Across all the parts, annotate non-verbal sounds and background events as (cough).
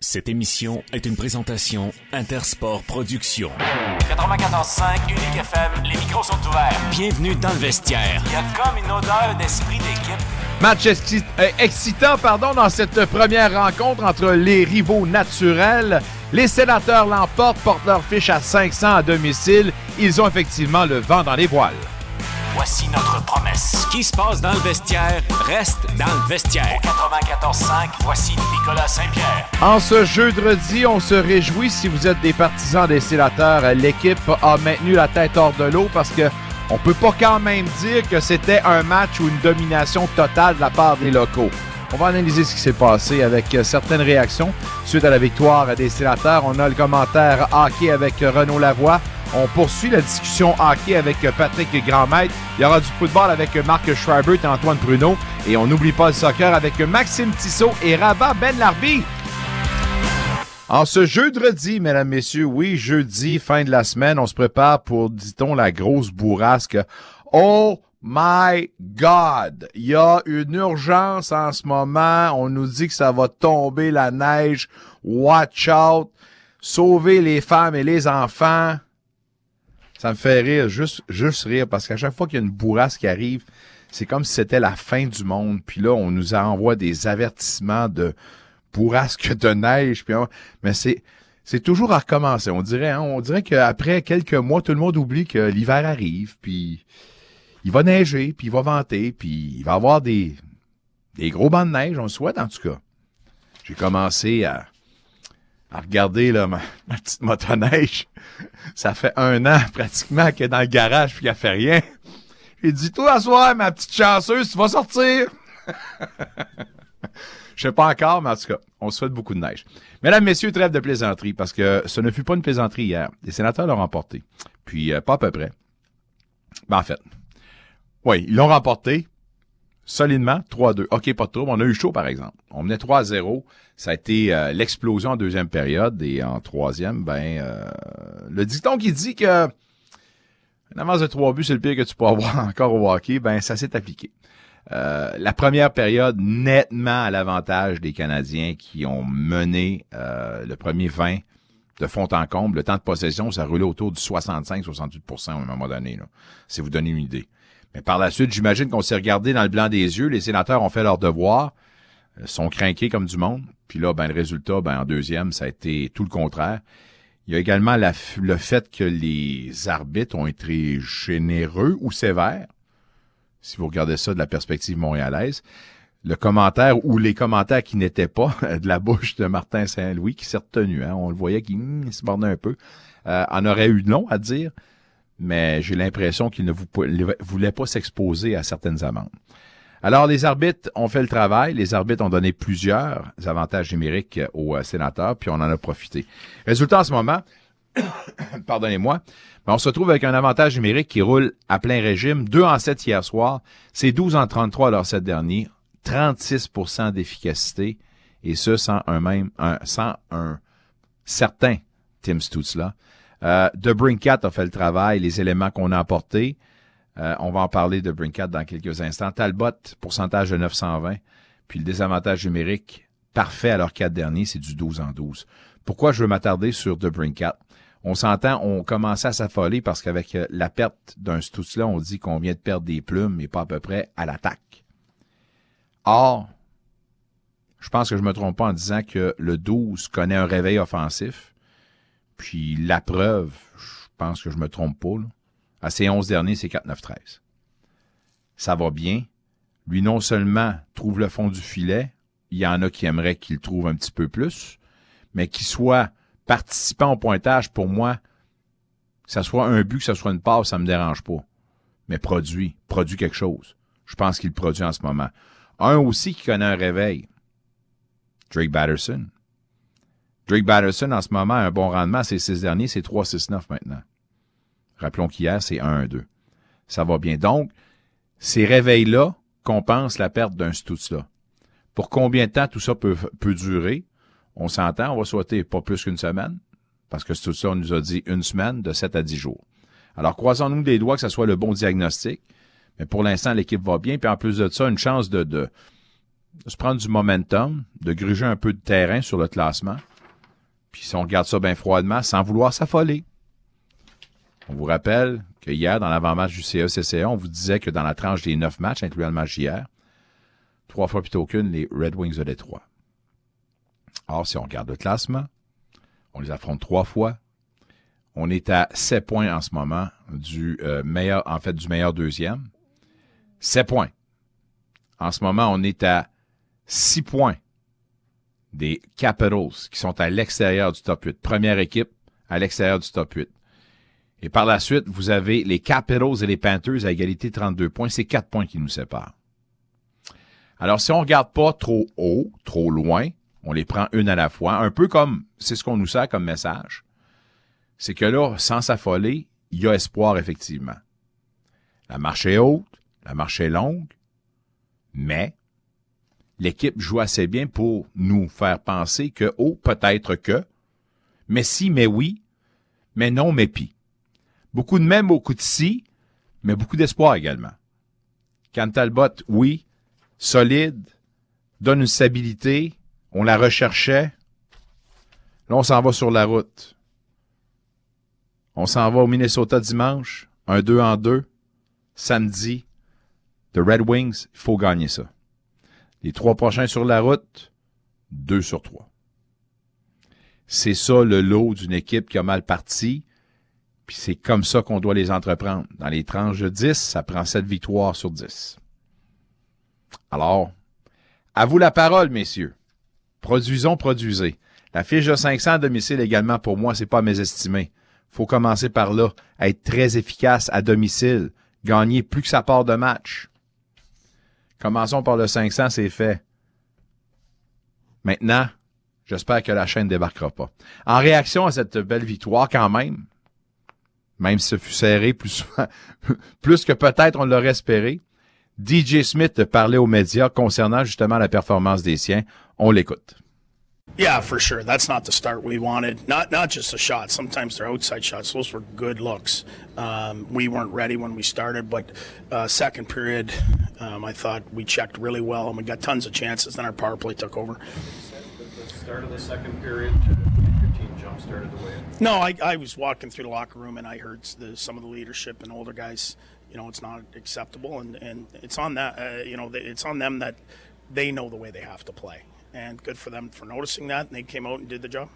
Cette émission est une présentation Intersport Productions. 94.5 Unique FM, les micros sont ouverts. Bienvenue dans le vestiaire. Il y a comme une odeur d'esprit d'équipe. Match exci- euh, excitant pardon, dans cette première rencontre entre les rivaux naturels. Les sénateurs l'emportent, portent leur fiche à 500 à domicile. Ils ont effectivement le vent dans les voiles. Voici notre promesse. Ce qui se passe dans le vestiaire reste dans le vestiaire. 94.5, voici Nicolas Saint-Pierre. En ce jeudi, on se réjouit si vous êtes des partisans des sénateurs. L'équipe a maintenu la tête hors de l'eau parce que on peut pas quand même dire que c'était un match ou une domination totale de la part des locaux. On va analyser ce qui s'est passé avec euh, certaines réactions suite à la victoire des sénateurs. On a le commentaire hockey avec euh, Renaud Lavoie. On poursuit la discussion hockey avec euh, Patrick Grandmaître. Il y aura du football avec euh, Marc Schreiber et Antoine Pruneau. Et on n'oublie pas le soccer avec euh, Maxime Tissot et Rabat Ben Larbi. En ce jeudi, mesdames, messieurs, oui, jeudi, fin de la semaine, on se prépare pour, dit-on, la grosse bourrasque. Oh my God! Il y a une urgence en ce moment. On nous dit que ça va tomber la neige. Watch out! Sauver les femmes et les enfants. Ça me fait rire, juste, juste rire, parce qu'à chaque fois qu'il y a une bourrasque qui arrive, c'est comme si c'était la fin du monde. Puis là, on nous envoie des avertissements de bourrasque de neige. Mais c'est toujours à recommencer. On dirait, hein, on dirait qu'après quelques mois, tout le monde oublie que l'hiver arrive. Puis il va neiger, puis il va venter, puis il va avoir des des gros bancs de neige. On le souhaite en tout cas. J'ai commencé à à regarder là, ma, ma petite motoneige. Ça fait un an pratiquement qu'elle est dans le garage puis qu'elle fait rien. J'ai dit, toi, à soir, ma petite chanceuse, tu vas sortir. Je sais pas encore, mais en tout cas, on souhaite beaucoup de neige. Mesdames, messieurs, trêve de plaisanterie, parce que ce ne fut pas une plaisanterie hier. Les sénateurs l'ont remporté. Puis, euh, pas à peu près. Ben, en fait, oui, ils l'ont remporté solidement, 3-2. OK, pas de trouble. On a eu chaud, par exemple. On menait 3-0. Ça a été euh, l'explosion en deuxième période. Et en troisième, ben, euh, le dicton qui dit que une avance de trois buts, c'est le pire que tu peux avoir (laughs) encore au hockey, ben, ça s'est appliqué. Euh, la première période, nettement à l'avantage des Canadiens qui ont mené euh, le premier 20 de fond en comble. Le temps de possession, ça roulait autour du 65-68% à un moment donné, là, vous donnez une idée. Mais par la suite, j'imagine qu'on s'est regardé dans le blanc des yeux. Les sénateurs ont fait leur devoir, euh, sont craqués comme du monde. Puis là, ben, le résultat, ben, en deuxième, ça a été tout le contraire. Il y a également le fait que les arbitres ont été généreux ou sévères si vous regardez ça de la perspective montréalaise, le commentaire ou les commentaires qui n'étaient pas (laughs) de la bouche de Martin Saint-Louis, qui s'est retenu, hein, on le voyait qu'il hum, se bornait un peu, euh, en aurait eu long à dire, mais j'ai l'impression qu'il ne vou- voulait pas s'exposer à certaines amendes. Alors, les arbitres ont fait le travail. Les arbitres ont donné plusieurs avantages numériques aux euh, sénateurs, puis on en a profité. Résultat, en ce moment, (coughs) pardonnez-moi, mais on se retrouve avec un avantage numérique qui roule à plein régime. 2 en 7 hier soir. C'est 12 en 33 leurs 7 derniers. 36% d'efficacité. Et ce, sans un même, un, sans un certain Tim Stutzla. Euh, de Brinkat a fait le travail, les éléments qu'on a apportés. Euh, on va en parler de Brinkat dans quelques instants. Talbot, pourcentage de 920. Puis le désavantage numérique, parfait à leurs quatre derniers, c'est du 12 en 12. Pourquoi je veux m'attarder sur De Brinkat? On s'entend, on commençait à s'affoler parce qu'avec euh, la perte d'un Stutzla, on dit qu'on vient de perdre des plumes, mais pas à peu près à l'attaque. Or, je pense que je me trompe pas en disant que le 12 connaît un réveil offensif. Puis la preuve, je pense que je me trompe pas. Là. À ses 11 derniers, c'est 4-9-13. Ça va bien. Lui, non seulement trouve le fond du filet, il y en a qui aimeraient qu'il trouve un petit peu plus, mais qu'il soit participant au pointage, pour moi, que ça soit un but, que ça soit une passe, ça me dérange pas. Mais produit, produit quelque chose. Je pense qu'il produit en ce moment. Un aussi qui connaît un réveil. Drake Batterson. Drake Batterson, en ce moment, a un bon rendement. Ses six derniers, c'est 3-6-9 maintenant. Rappelons qu'hier, c'est 1-2. Ça va bien. Donc, ces réveils-là compensent la perte d'un Stutz-là. Pour combien de temps tout ça peut, peut durer? On s'entend, on va souhaiter pas plus qu'une semaine, parce que Stutz-là, on nous a dit une semaine, de 7 à 10 jours. Alors, croisons-nous des doigts que ce soit le bon diagnostic. Mais pour l'instant, l'équipe va bien. Puis en plus de ça, une chance de, de, de se prendre du momentum, de gruger un peu de terrain sur le classement. Puis si on regarde ça bien froidement, sans vouloir s'affoler. On vous rappelle que hier, dans l'avant-match du CECCA, on vous disait que dans la tranche des neuf matchs, incluant le match hier, trois fois plutôt qu'une, les Red Wings de Détroit. Or, si on regarde le classement, on les affronte trois fois. On est à sept points en ce moment du euh, meilleur, en fait, du meilleur deuxième. Sept points. En ce moment, on est à six points des Capitals qui sont à l'extérieur du top 8. Première équipe à l'extérieur du top 8. Et par la suite, vous avez les Capitals et les Panthers à égalité 32 points. C'est quatre points qui nous séparent. Alors, si on regarde pas trop haut, trop loin, on les prend une à la fois, un peu comme, c'est ce qu'on nous sert comme message, c'est que là, sans s'affoler, il y a espoir, effectivement. La marche est haute, la marche est longue, mais l'équipe joue assez bien pour nous faire penser que, oh, peut-être que, mais si, mais oui, mais non, mais pis. Beaucoup de même, beaucoup de si, mais beaucoup d'espoir également. Quand Talbot, oui, solide, donne une stabilité, on la recherchait. Là, on s'en va sur la route. On s'en va au Minnesota dimanche, un 2 en 2, samedi. The Red Wings, il faut gagner ça. Les trois prochains sur la route, deux sur trois. C'est ça le lot d'une équipe qui a mal parti, puis c'est comme ça qu'on doit les entreprendre. Dans les tranches de 10, ça prend 7 victoires sur 10. Alors, à vous la parole, messieurs. Produisons, produisez. La fiche de 500 à domicile également, pour moi, c'est pas à mésestimer. Faut commencer par là, être très efficace à domicile, gagner plus que sa part de match. Commençons par le 500, c'est fait. Maintenant, j'espère que la chaîne ne débarquera pas. En réaction à cette belle victoire, quand même, même si ce fut serré plus (laughs) plus que peut-être on l'aurait espéré, DJ Smith parlait aux médias concernant justement la performance des siens. On l'écoute. Yeah, for sure. That's not the start we wanted. Not not just a shot. Sometimes they're outside shots. Those were good looks. Um, we weren't ready when we started, but uh, second period, um, I thought we checked really well and we got tons of chances. Then our power play took over. The start of the second period, your team jump started the way. No, I, I was walking through the locker room and I heard the, some of the leadership and older guys. You know, it's not acceptable, and, and it's on that. Uh, you know, it's on them that they know the way they have to play, and good for them for noticing that. And they came out and did the job.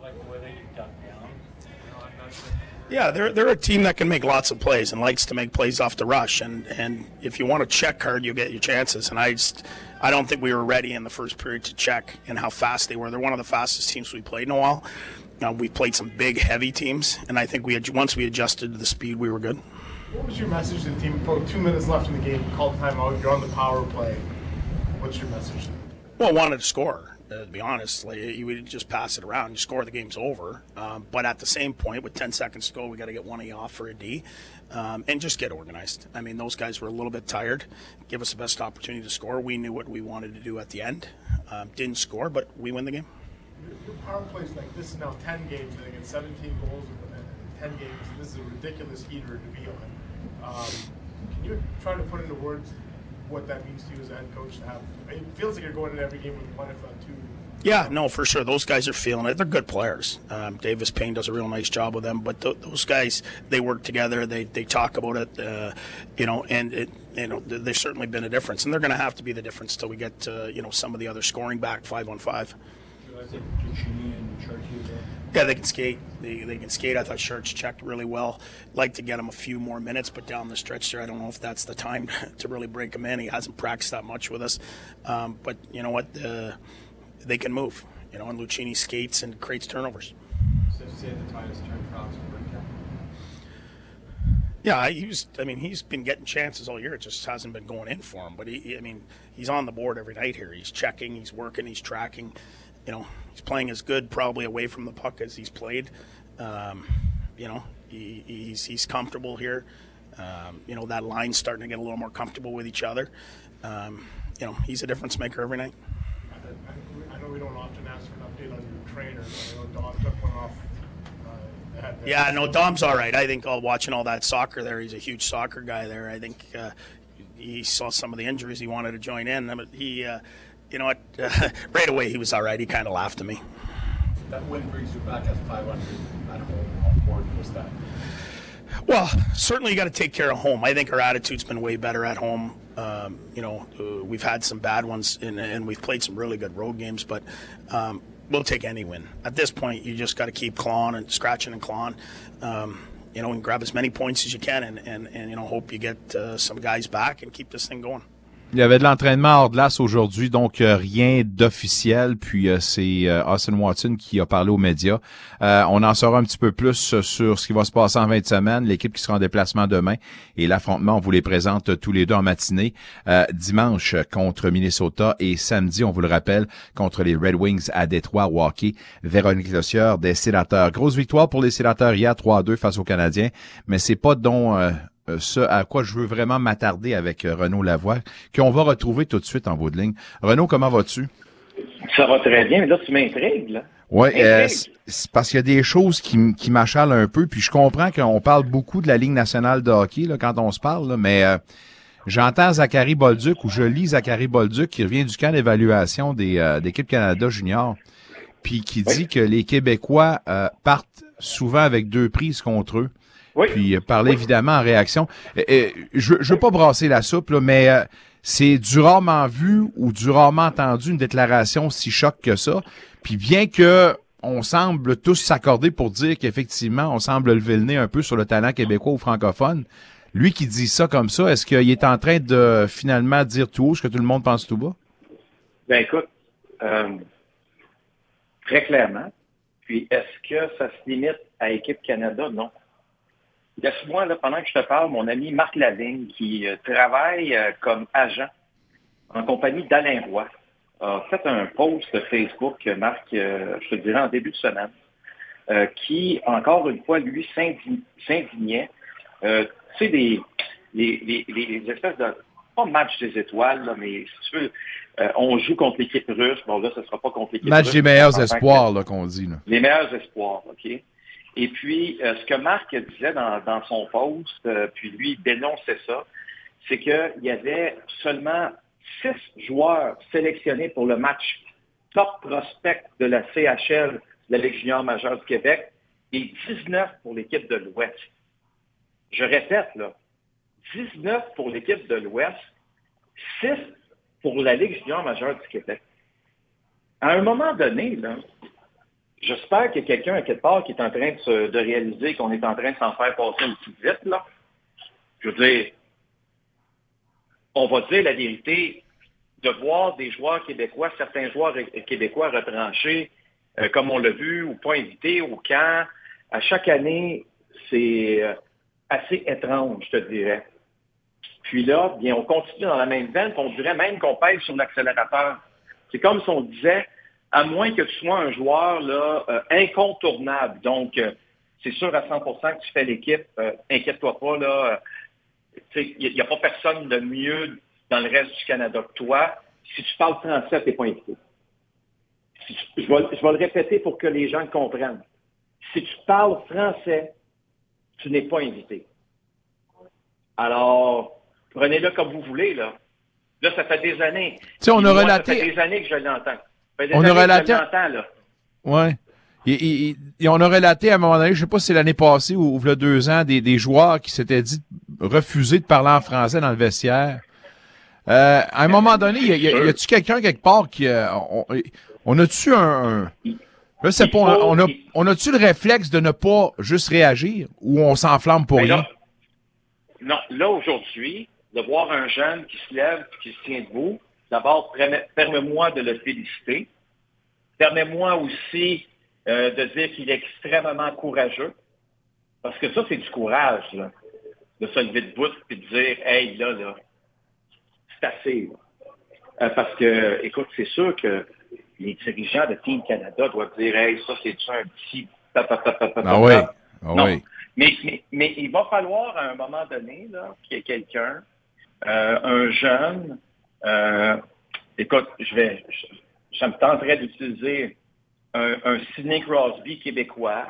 Like the they got down. You know, I'm not sure. Yeah, they're they're a team that can make lots of plays and likes to make plays off the rush. And, and if you want to check hard, you get your chances. And I just I don't think we were ready in the first period to check and how fast they were. They're one of the fastest teams we played in a while. Now we played some big, heavy teams, and I think we had, once we adjusted to the speed, we were good. What was your message to the team? About two minutes left in the game, called timeout. You're on the power play. What's your message? Well, wanted to score. Uh, to be honest, like, you would just pass it around. You score, the game's over. Um, but at the same point, with 10 seconds to go, we got to get one of you off for a D, um, and just get organized. I mean, those guys were a little bit tired. Give us the best opportunity to score. We knew what we wanted to do at the end. Um, didn't score, but we win the game. Your, your power plays like this is now 10 games. I think it's 17 goals in 10 games. This is a ridiculous heater to be on. Um, can you try to put into words what that means to you as a head coach to have? It feels like you're going into every game with one, if not two. Yeah, no, for sure. Those guys are feeling it. They're good players. Um, Davis Payne does a real nice job with them, but th- those guys they work together. They they talk about it, uh, you know, and it you know th- they've certainly been a difference, and they're going to have to be the difference till we get uh, you know some of the other scoring back five on five. I think Giacchini and Chartier there. Yeah, they can skate. They, they can skate. I thought Shirts checked really well. Like to get him a few more minutes, but down the stretch there, I don't know if that's the time (laughs) to really break him in. He hasn't practiced that much with us, um, but you know what? Uh, they can move. You know, and Lucchini skates and creates turnovers. So say the turned for Yeah, he was. I mean, he's been getting chances all year. It just hasn't been going in for him. But he, I mean, he's on the board every night here. He's checking, he's working, he's tracking. You know, he's playing as good probably away from the puck as he's played. Um, you know, he, he's he's comfortable here. Um, you know, that line's starting to get a little more comfortable with each other. Um, you know, he's a difference maker every night. I, know we don't often ask for an update on your trainer, but I know Don took one off. Uh, the head there. Yeah, no, Dom's all right. I think uh, watching all that soccer there, he's a huge soccer guy there. I think uh, he saw some of the injuries. He wanted to join in. But he, uh, you know what? (laughs) right away, he was all right. He kind of laughed at me. That win brings you back at 500 at home. How important was that? Well, certainly you got to take care of home. I think our attitude's been way better at home. Um, you know, uh, we've had some bad ones and, and we've played some really good road games, but um, we'll take any win. At this point, you just got to keep clawing and scratching and clawing. Um, you know, and grab as many points as you can, and, and, and you know, hope you get uh, some guys back and keep this thing going. Il y avait de l'entraînement hors glace aujourd'hui, donc euh, rien d'officiel. Puis euh, c'est euh, Austin Watson qui a parlé aux médias. on en saura un petit peu plus sur ce qui va se passer en 20 semaines, l'équipe qui sera en déplacement demain et l'affrontement, on vous les présente tous les deux en matinée. dimanche contre Minnesota et samedi, on vous le rappelle, contre les Red Wings à Détroit, Hockey. Véronique Lossieur des Sénateurs. Grosse victoire pour les Sénateurs hier, 3-2 face aux Canadiens, mais c'est pas dont euh, ce à quoi je veux vraiment m'attarder avec euh, Renaud Lavoie, qu'on va retrouver tout de suite en bout de ligne. Renaud, comment vas-tu? Ça va très bien, mais là, tu m'intrigues, là. Oui, euh, c'est parce qu'il y a des choses qui, qui m'achalent un peu, puis je comprends qu'on parle beaucoup de la Ligue nationale de hockey là, quand on se parle, mais j'entends Zachary Bolduc ou je lis Zachary Bolduc qui revient du camp d'évaluation des d'équipe Canada Junior, puis qui dit que les Québécois partent souvent avec deux prises contre eux. Puis euh, parler évidemment en réaction. je ne veux pas brasser la soupe, mais euh, c'est du rarement vu ou du rarement entendu une déclaration si choc que ça. Puis bien que on semble tous s'accorder pour dire qu'effectivement, on semble lever le nez un peu sur le talent québécois ou francophone. Lui qui dit ça comme ça, est-ce qu'il est en train de finalement dire tout haut ce que tout le monde pense tout bas? Ben écoute, euh, très clairement. Puis est-ce que ça se limite à Équipe Canada? Non. Laisse-moi, là, pendant que je te parle, mon ami Marc Lavigne, qui euh, travaille euh, comme agent en compagnie d'Alain Roy, a fait un post Facebook, Marc, euh, je te dirais en début de semaine, qui, encore une fois, lui, s'indignait. tu sais, des, les, les, espèces de, pas match des étoiles, là, mais si tu veux, on joue contre l'équipe russe. Bon, là, ce ne sera pas contre l'équipe russe. Match des meilleurs espoirs, là, qu'on dit. Là. Les meilleurs espoirs, OK? Et puis, euh, ce que Marc disait dans, son post, euh, puis lui dénonçait ça, c'est qu'il y avait seulement six joueurs sélectionnés pour le match top prospect de la CHL, la Ligue junior majeure du Québec, et 19 pour l'équipe de l'Ouest. Je répète, là, 19 pour l'équipe de l'Ouest, 6 pour la Ligue junior majeure du Québec. À un moment donné, là, J'espère qu'il y a quelqu'un à quelque part qui est en train de, réaliser qu'on est en train de s'en faire passer un petit vite, là. Je veux dire, on va dire la vérité, de voir des joueurs québécois, certains joueurs québécois retranchés, euh, comme on l'a vu, ou pas invités au camp, à chaque année, c'est euh, assez étrange, je te dirais. Puis là, bien, on continue dans la même veine, on dirait même qu'on pèse sur l'accélérateur. C'est comme si on disait, à moins que tu sois un joueur là, euh, incontournable. Donc, euh, c'est sûr à 100% que tu fais l'équipe. Euh, inquiète-toi pas, là. Il n'y a, pas personne de mieux dans le reste du Canada que toi. Si tu parles français, tu n'es pas invité. je, vais, le répéter pour que les gens le comprennent. Si tu parles français, tu n'es pas invité. Alors, prenez-le comme vous voulez, là. Là, ça fait des années. on a relaté... Ça fait des années que je l'entends on a relaté. Ouais. Et, on a relaté à un moment donné, je sais pas si c'est l'année passée ou, il y a deux ans, des, joueurs qui s'étaient dit refuser de parler en français dans le vestiaire. Euh, à un moment donné, y, a, y, a-tu quelqu'un quelque part qui euh, on, a-tu un, je sais pas, on, a on a-tu le réflexe de ne pas juste réagir ou on s'enflamme pour ben rien? non, là aujourd'hui, de voir un jeune qui se lève, qui se tient debout, D'abord, permets-moi de le féliciter. Permets-moi aussi euh, de dire qu'il est extrêmement courageux. Parce que ça, c'est du courage, là, de se lever de bout et de dire Hey, là, là, c'est assez. Euh, parce que, écoute, c'est sûr que les dirigeants de Team Canada doivent dire Hey, ça, c'est un petit. Ah oui. Ah oui. Mais, mais, mais, il va falloir à un moment donné qu'il y ait quelqu'un, euh, un jeune, euh, écoute, je vais, ça me tenterait d'utiliser un, un Sidney Crosby québécois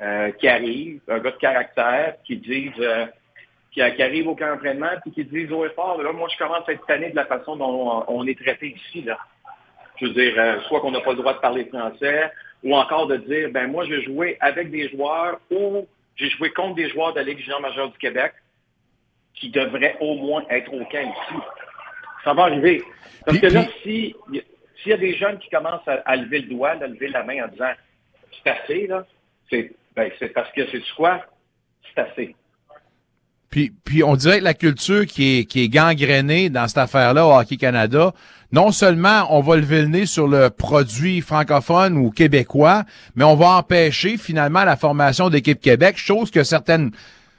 euh, qui arrive, un gars de caractère, qui dit euh, qui, arrive au camp d'entraînement puis qui dit au effort, là, moi je commence à être tanné de la façon dont on, est traité ici. Là. Je veux dire, euh, soit qu'on n'a pas le droit de parler français, ou encore de dire, ben moi, je vais jouer avec des joueurs ou j'ai joué contre des joueurs de la Ligue junior majeure du Québec qui devraient au moins être au camp ici. Ça va arriver. Parce que là, si s'il y a des jeunes qui commencent à, à lever le doigt, à lever la main en disant c'est assez, là, c'est ben, parce que c'est quoi? C'est assez. Puis, puis on dirait que la culture qui est, qui est gangrénée dans cette affaire-là au Hockey Canada, non seulement on va lever le nez sur le produit francophone ou québécois, mais on va empêcher finalement la formation d'équipe Québec, chose que certaines,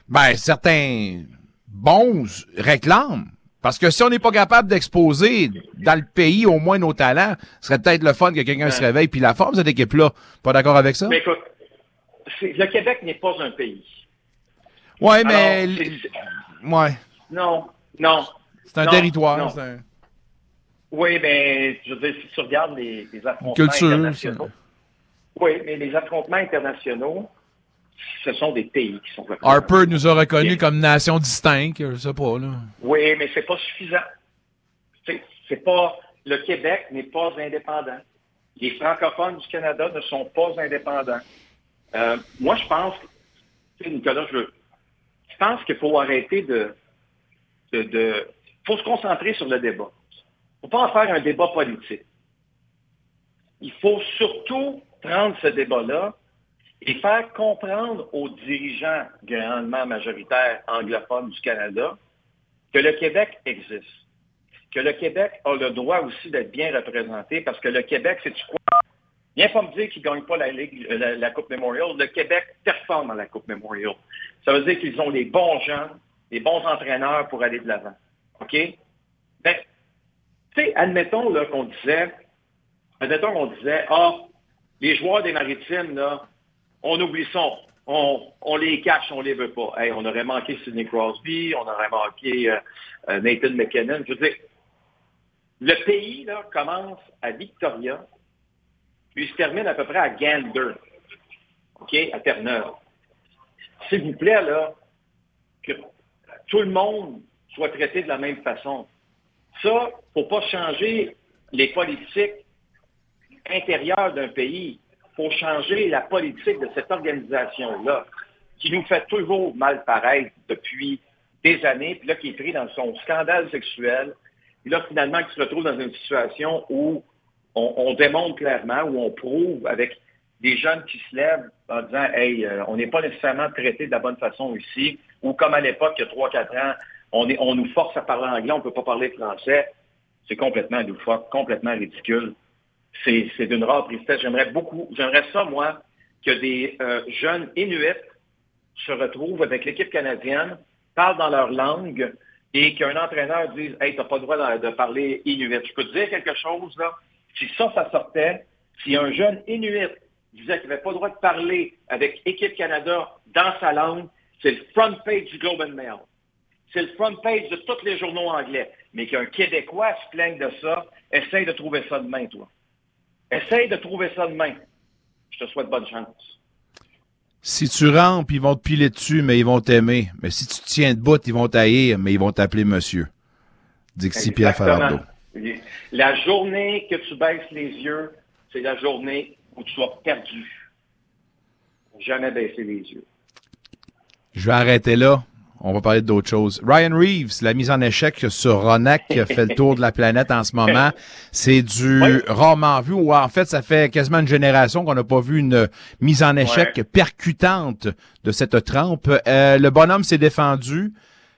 ben, certains bons réclament. Parce que si on n'est pas capable d'exposer dans le pays au moins nos talents, ce serait peut-être le fun que quelqu'un se réveille puis la forme cette équipe-là. Pas d'accord avec ça? Mais écoute, le Québec n'est pas un pays. ouais, mais, Alors, ouais, non, non. c'est un Non, territoire. un- Oui, mais je veux dire, si tu regardes les, les affrontements Culture, internationaux. Oui, mais les affrontements internationaux, ce sont des pays qui sont représentés. Harper nous a reconnus comme nation distincte, je sais pas, là. Oui, mais c'est pas suffisant. C'est pas. Le Québec n'est pas indépendant. Les francophones du Canada ne sont pas indépendants. Euh, moi, je pense, Nicolas, je, je pense qu'il faut arrêter de, de, de- faut se concentrer sur le débat. Il ne faut pas en faire un débat politique. Il faut surtout prendre ce débat-là et faire comprendre aux dirigeants grandement majoritaires anglophones du Canada que le Québec existe, que le Québec a le droit aussi d'être bien représenté parce que le Québec, c'est quoi? Viens pas me dire qu'ils ne gagnent pas la, Ligue, euh, la, Coupe Memorial. Le Québec performe dans la Coupe Memorial. Ça veut dire qu'ils ont les bons gens, les bons entraîneurs pour aller de l'avant. OK? Ben, tu sais, admettons qu'on disait, admettons qu'on disait, ah, les joueurs des maritimes, là, on oublie ça. On, les cache, on les veut pas. On aurait manqué Sidney Crosby, on aurait manqué euh, euh, Nathan McKinnon. Je veux dire, le pays commence à Victoria, puis se termine à peu près à Gander, OK, à Terre-Neuve. S'il vous plaît, là, que tout le monde soit traité de la même façon. Ça, faut pas changer les politiques intérieures d'un pays. Faut changer la politique de cette organisation-là, qui nous fait toujours mal paraître depuis des années, puis là, qui est pris dans son scandale sexuel, puis là, finalement, qui se retrouve dans une situation où on, on démontre clairement, où on prouve avec des jeunes qui se lèvent en disant Hey, euh, on n'est pas nécessairement traité de la bonne façon ici, ou comme à l'époque, il y a 3-4 ans, on, nous force à parler anglais, on ne peut pas parler français. C'est complètement complètement ridicule. C'est d'une rare tristesse. J'aimerais beaucoup, j'aimerais ça, moi, que des euh, jeunes Inuits se retrouvent avec l'équipe canadienne, parlent dans leur langue et qu'un entraîneur dise Hey, t'as pas le droit de, de parler Inuit. Je peux te dire quelque chose, là. Si ça, ça sortait, si un jeune Inuit disait qu'il n'avait pas le droit de parler avec Équipe Canada dans sa langue, c'est le front page du Globe and Mail. C'est le front page de tous les journaux anglais. Mais qu'un Québécois se plaigne de ça, essaye de trouver ça demain, toi. Essaye de trouver ça demain. Je te souhaite bonne chance. Si tu rentres, ils vont te piler dessus, mais ils vont t'aimer. Mais si tu te tiens debout, ils vont t'haïr, mais ils vont t'appeler monsieur. Dixie Pierre Falardeau. La journée que tu baisses les yeux, c'est la journée où tu vas perdu. Jamais baisser les yeux. Je vais arrêter là. On va parler d'autre chose. Ryan Reeves, la mise en échec sur Ronak qui fait le tour de la planète en ce moment. C'est du Oui. rarement vu, ou en fait, ça fait quasiment une génération qu'on n'a pas vu une mise en échec Ouais. percutante de cette trempe. Euh, le bonhomme s'est défendu.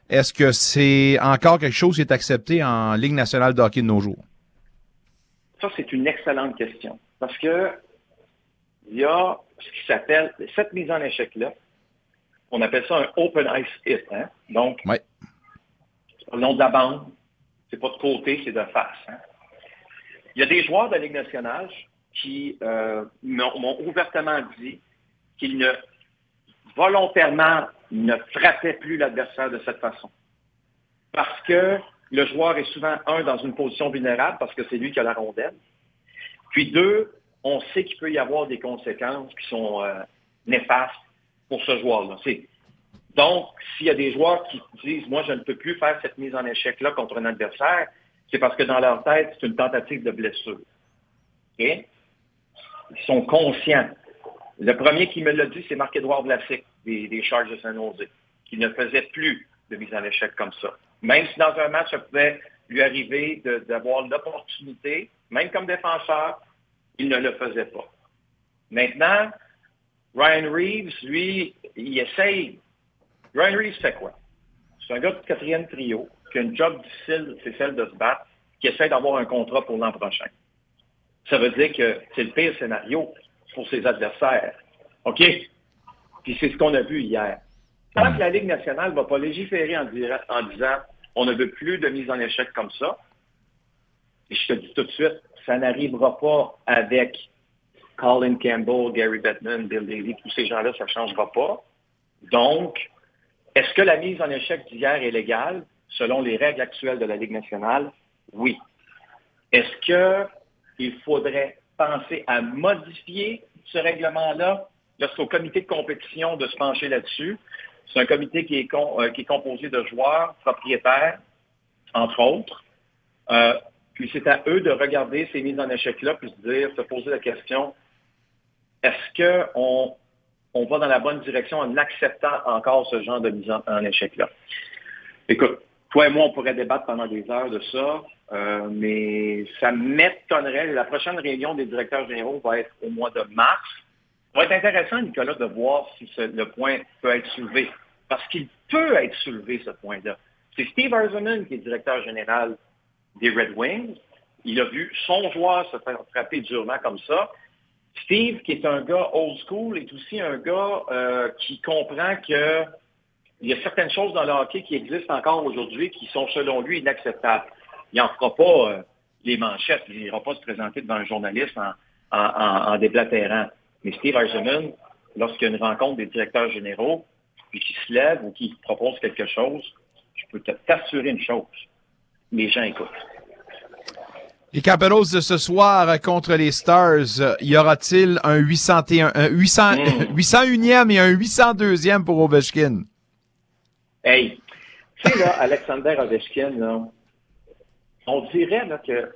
Est-ce que c'est encore quelque chose qui est accepté en Ligue nationale de hockey de nos jours? Ça, c'est une excellente question. Parce que il y a ce qui s'appelle, cette mise en échec-là, on appelle ça un open ice hit. Hein? Donc, Ouais. le long de la bande, c'est pas de côté, c'est de face. hein? Il y a des joueurs de la Ligue nationale qui euh, m'ont m'ont ouvertement dit qu'ils ne volontairement ne frappaient plus l'adversaire de cette façon. Parce que le joueur est souvent, un, dans une position vulnérable parce que c'est lui qui a la rondelle. Puis deux, on sait qu'il peut y avoir des conséquences qui sont euh, néfastes ce joueur-là. Donc, s'il y a des joueurs qui disent, moi, je ne peux plus faire cette mise en échec-là contre un adversaire, c'est parce que dans leur tête, c'est une tentative de blessure. Ils sont conscients. Le premier qui me l'a dit, c'est Marc-Édouard Vlasic des, des Charges de Saint-Nosé, qui ne faisait plus de mise en échec comme ça. Même si dans un match, ça pouvait lui arriver d'avoir l'opportunité, même comme défenseur, il ne le faisait pas. Maintenant, Ryan Reeves, lui, il essaye. Ryan Reeves fait quoi? C'est un gars de quatrième trio, qui a une job difficile, c'est celle de se battre, qui essaie d'avoir un contrat pour l'an prochain. Ça veut dire que c'est le pire scénario pour ses adversaires. OK? Puis c'est ce qu'on a vu hier. Tant que la Ligue nationale ne va pas légiférer en, en disant on ne veut plus de mise en échec comme ça, et je te dis tout de suite, ça n'arrivera pas avec Colin Campbell, Gary Bettman, Bill Daly, tous ces gens-là, ça ne changera pas. Donc, est-ce que la mise en échec d'hier est légale? Selon les règles actuelles de la Ligue nationale? Oui. Est-ce qu'il faudrait penser à modifier ce règlement-là? Lorsqu'au comité de compétition de se pencher là-dessus, c'est un comité qui est, euh, composé de joueurs, propriétaires, entre autres. Euh, puis c'est à eux de regarder ces mises en échec-là, puis se dire, se poser la question, est-ce qu'on on va dans la bonne direction en acceptant encore ce genre de mise en, échec-là? Écoute, toi et moi, on pourrait débattre pendant des heures de ça, euh, mais ça m'étonnerait. La prochaine réunion des directeurs généraux va être au mois de mars. Ça va être intéressant, Nicolas, de voir si le point peut être soulevé. Parce qu'il peut être soulevé, ce point-là. C'est Steve Eisenman qui est directeur général des Red Wings. Il a vu son joueur se faire frapper durement comme ça. Steve, qui est un gars old school, est aussi un gars euh, qui comprend qu'il y a certaines choses dans le hockey qui existent encore aujourd'hui qui sont, selon lui, inacceptables. Il n'en fera pas euh, les manchettes. Il n'ira pas se présenter devant un journaliste en, en, en, déblatérant. Mais Steve Eisenman, lorsqu'il y a une rencontre des directeurs généraux, puis qu'il se lève ou qu'il propose quelque chose, je peux t'assurer une chose les gens écoutent. Les Capitals de ce soir contre les Stars, y aura-t-il un 801, un 800, 801e et un 802e (laughs) pour Ovechkin? Hey, tu sais, là, Alexander Ovechkin, on dirait là, que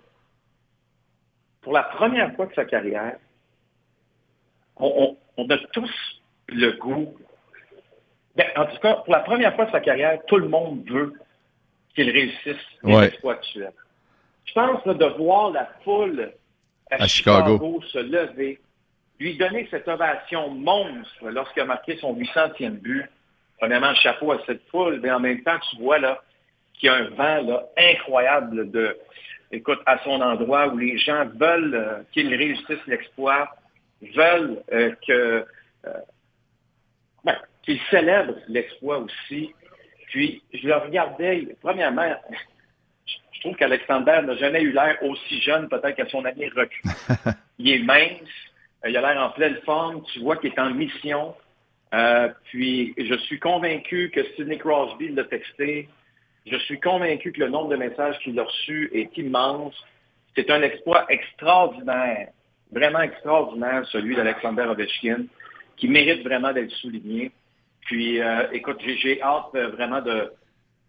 pour la première fois de sa carrière, on, a tous le goût. Ben, en tout cas, pour la première fois de sa carrière, tout le monde veut qu'il réussisse les exploits actuels. Je pense de voir la foule à, Chicago. se lever, lui donner cette ovation monstre lorsqu'il a marqué son 800e but. Premièrement, chapeau à cette foule, mais en même temps, tu vois là qu'il y a un vent là, incroyable de, écoute, à son endroit où les gens veulent euh, qu'il réussisse l'exploit, veulent euh, que euh, ben, qu'il célèbre l'exploit aussi. Puis, je le regardais, premièrement, trouve qu'Alexander n'a jamais eu l'air aussi jeune, peut-être qu'à son année recul. (laughs) il est mince, euh, il a l'air en pleine forme, tu vois qu'il est en mission. Euh, puis, je suis convaincu que Sidney Crosby l'a texté. Je suis convaincu que le nombre de messages qu'il a reçus est immense. C'est un exploit extraordinaire, vraiment extraordinaire, celui d'Alexander Ovechkin, qui mérite vraiment d'être souligné. Puis, euh, écoute, j'ai hâte euh, vraiment de,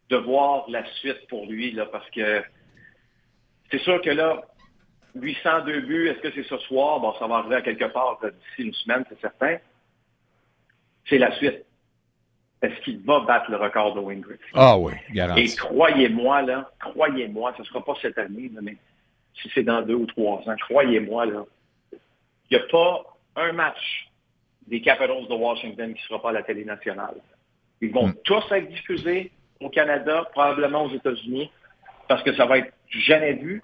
de voir la suite pour lui, là, parce que c'est sûr que là, 802 buts, est-ce que c'est ce soir? Bon, ça va arriver à quelque part euh, d'ici une semaine, c'est certain. C'est la suite. Est-ce qu'il va battre le record de Wayne Ah oui, garanti. Et croyez-moi, là, croyez-moi, ce ne sera pas cette année, mais si c'est dans deux ou trois ans, croyez-moi, là, il n'y a pas un match des Capitals de Washington qui ne sera pas à la télé nationale. Ils vont hmm. tous être diffusés au Canada, probablement aux États-Unis, parce que ça va être jamais vu.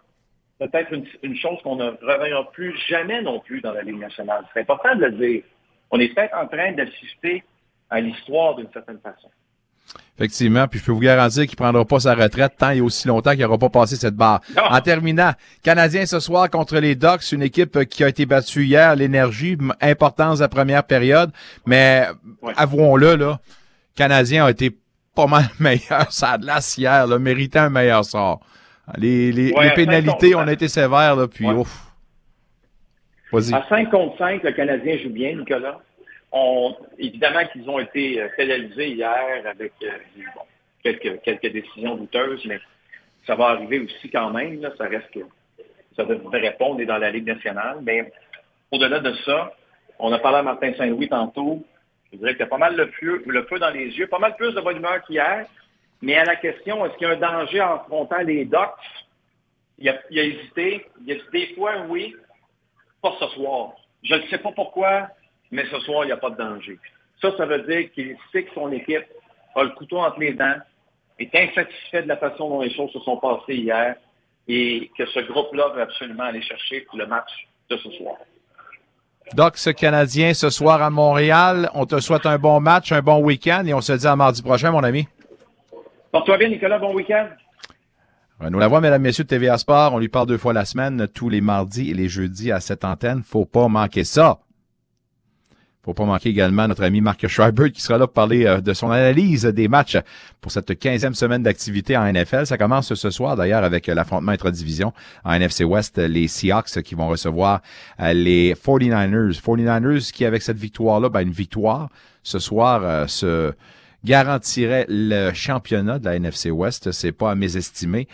Peut-être une, chose qu'on ne reverra plus jamais non plus dans la Ligue nationale. C'est important de le dire. On est peut-être en train d'assister à l'histoire d'une certaine façon. Effectivement, puis je peux vous garantir qu'il prendra pas sa retraite tant et aussi longtemps qu'il n'aura pas passé cette barre. En terminant, Canadien ce soir contre les Ducks, une équipe qui a été battue hier, l'énergie, importance de la première période, mais avouons-le, là, Canadien a été pas mal (laughs) meilleur, ça a de la hier, là, méritait un meilleur sort. Les, les, pénalités, ont été sévères, là, puis ouf. À 5 contre 5, le Canadien joue bien, Nicolas évidemment qu'ils ont été euh, pénalisés hier avec euh, quelques, quelques décisions douteuses, mais ça va arriver aussi quand même. Là, ça reste que ça devrait répondre, est dans la Ligue nationale. Mais au-delà de ça, on a parlé à Martin Saint-Louis tantôt. Je dirais qu'il y a pas mal le feu, dans les yeux, pas mal plus de bonne humeur qu'hier. Mais à la question, est-ce qu'il y a un danger en affrontant les Ducks? Il a, hésité. Il a dit des fois, oui, pas ce soir. Je ne sais pas pourquoi, mais ce soir, il n'y a pas de danger. Ça, ça veut dire qu'il sait que son équipe a le couteau entre les dents, est insatisfait de la façon dont les choses se sont passées hier et que ce groupe-là veut absolument aller chercher le match de ce soir. Doc, ce Canadien, ce soir à Montréal, on te souhaite un bon match, un bon week-end et on se dit à mardi prochain, mon ami. Porte-toi bien, Nicolas. Bon week-end. Nous la voix, mesdames, messieurs de TVA Sport. On lui parle deux fois la semaine, tous les mardis et les jeudis à cette antenne. Faut pas manquer ça. Faut pas manquer également notre ami Marc Schreiber qui sera là pour parler euh, de son analyse des matchs pour cette quinzième semaine d'activité en NFL. Ça commence ce soir d'ailleurs avec euh, l'affrontement intra-division en NFC West, les Seahawks qui vont recevoir euh, les 49ers. 49ers qui avec cette victoire-là, ben, une victoire ce soir se garantirait le championnat de la NFC West. C'est pas à mésestimer.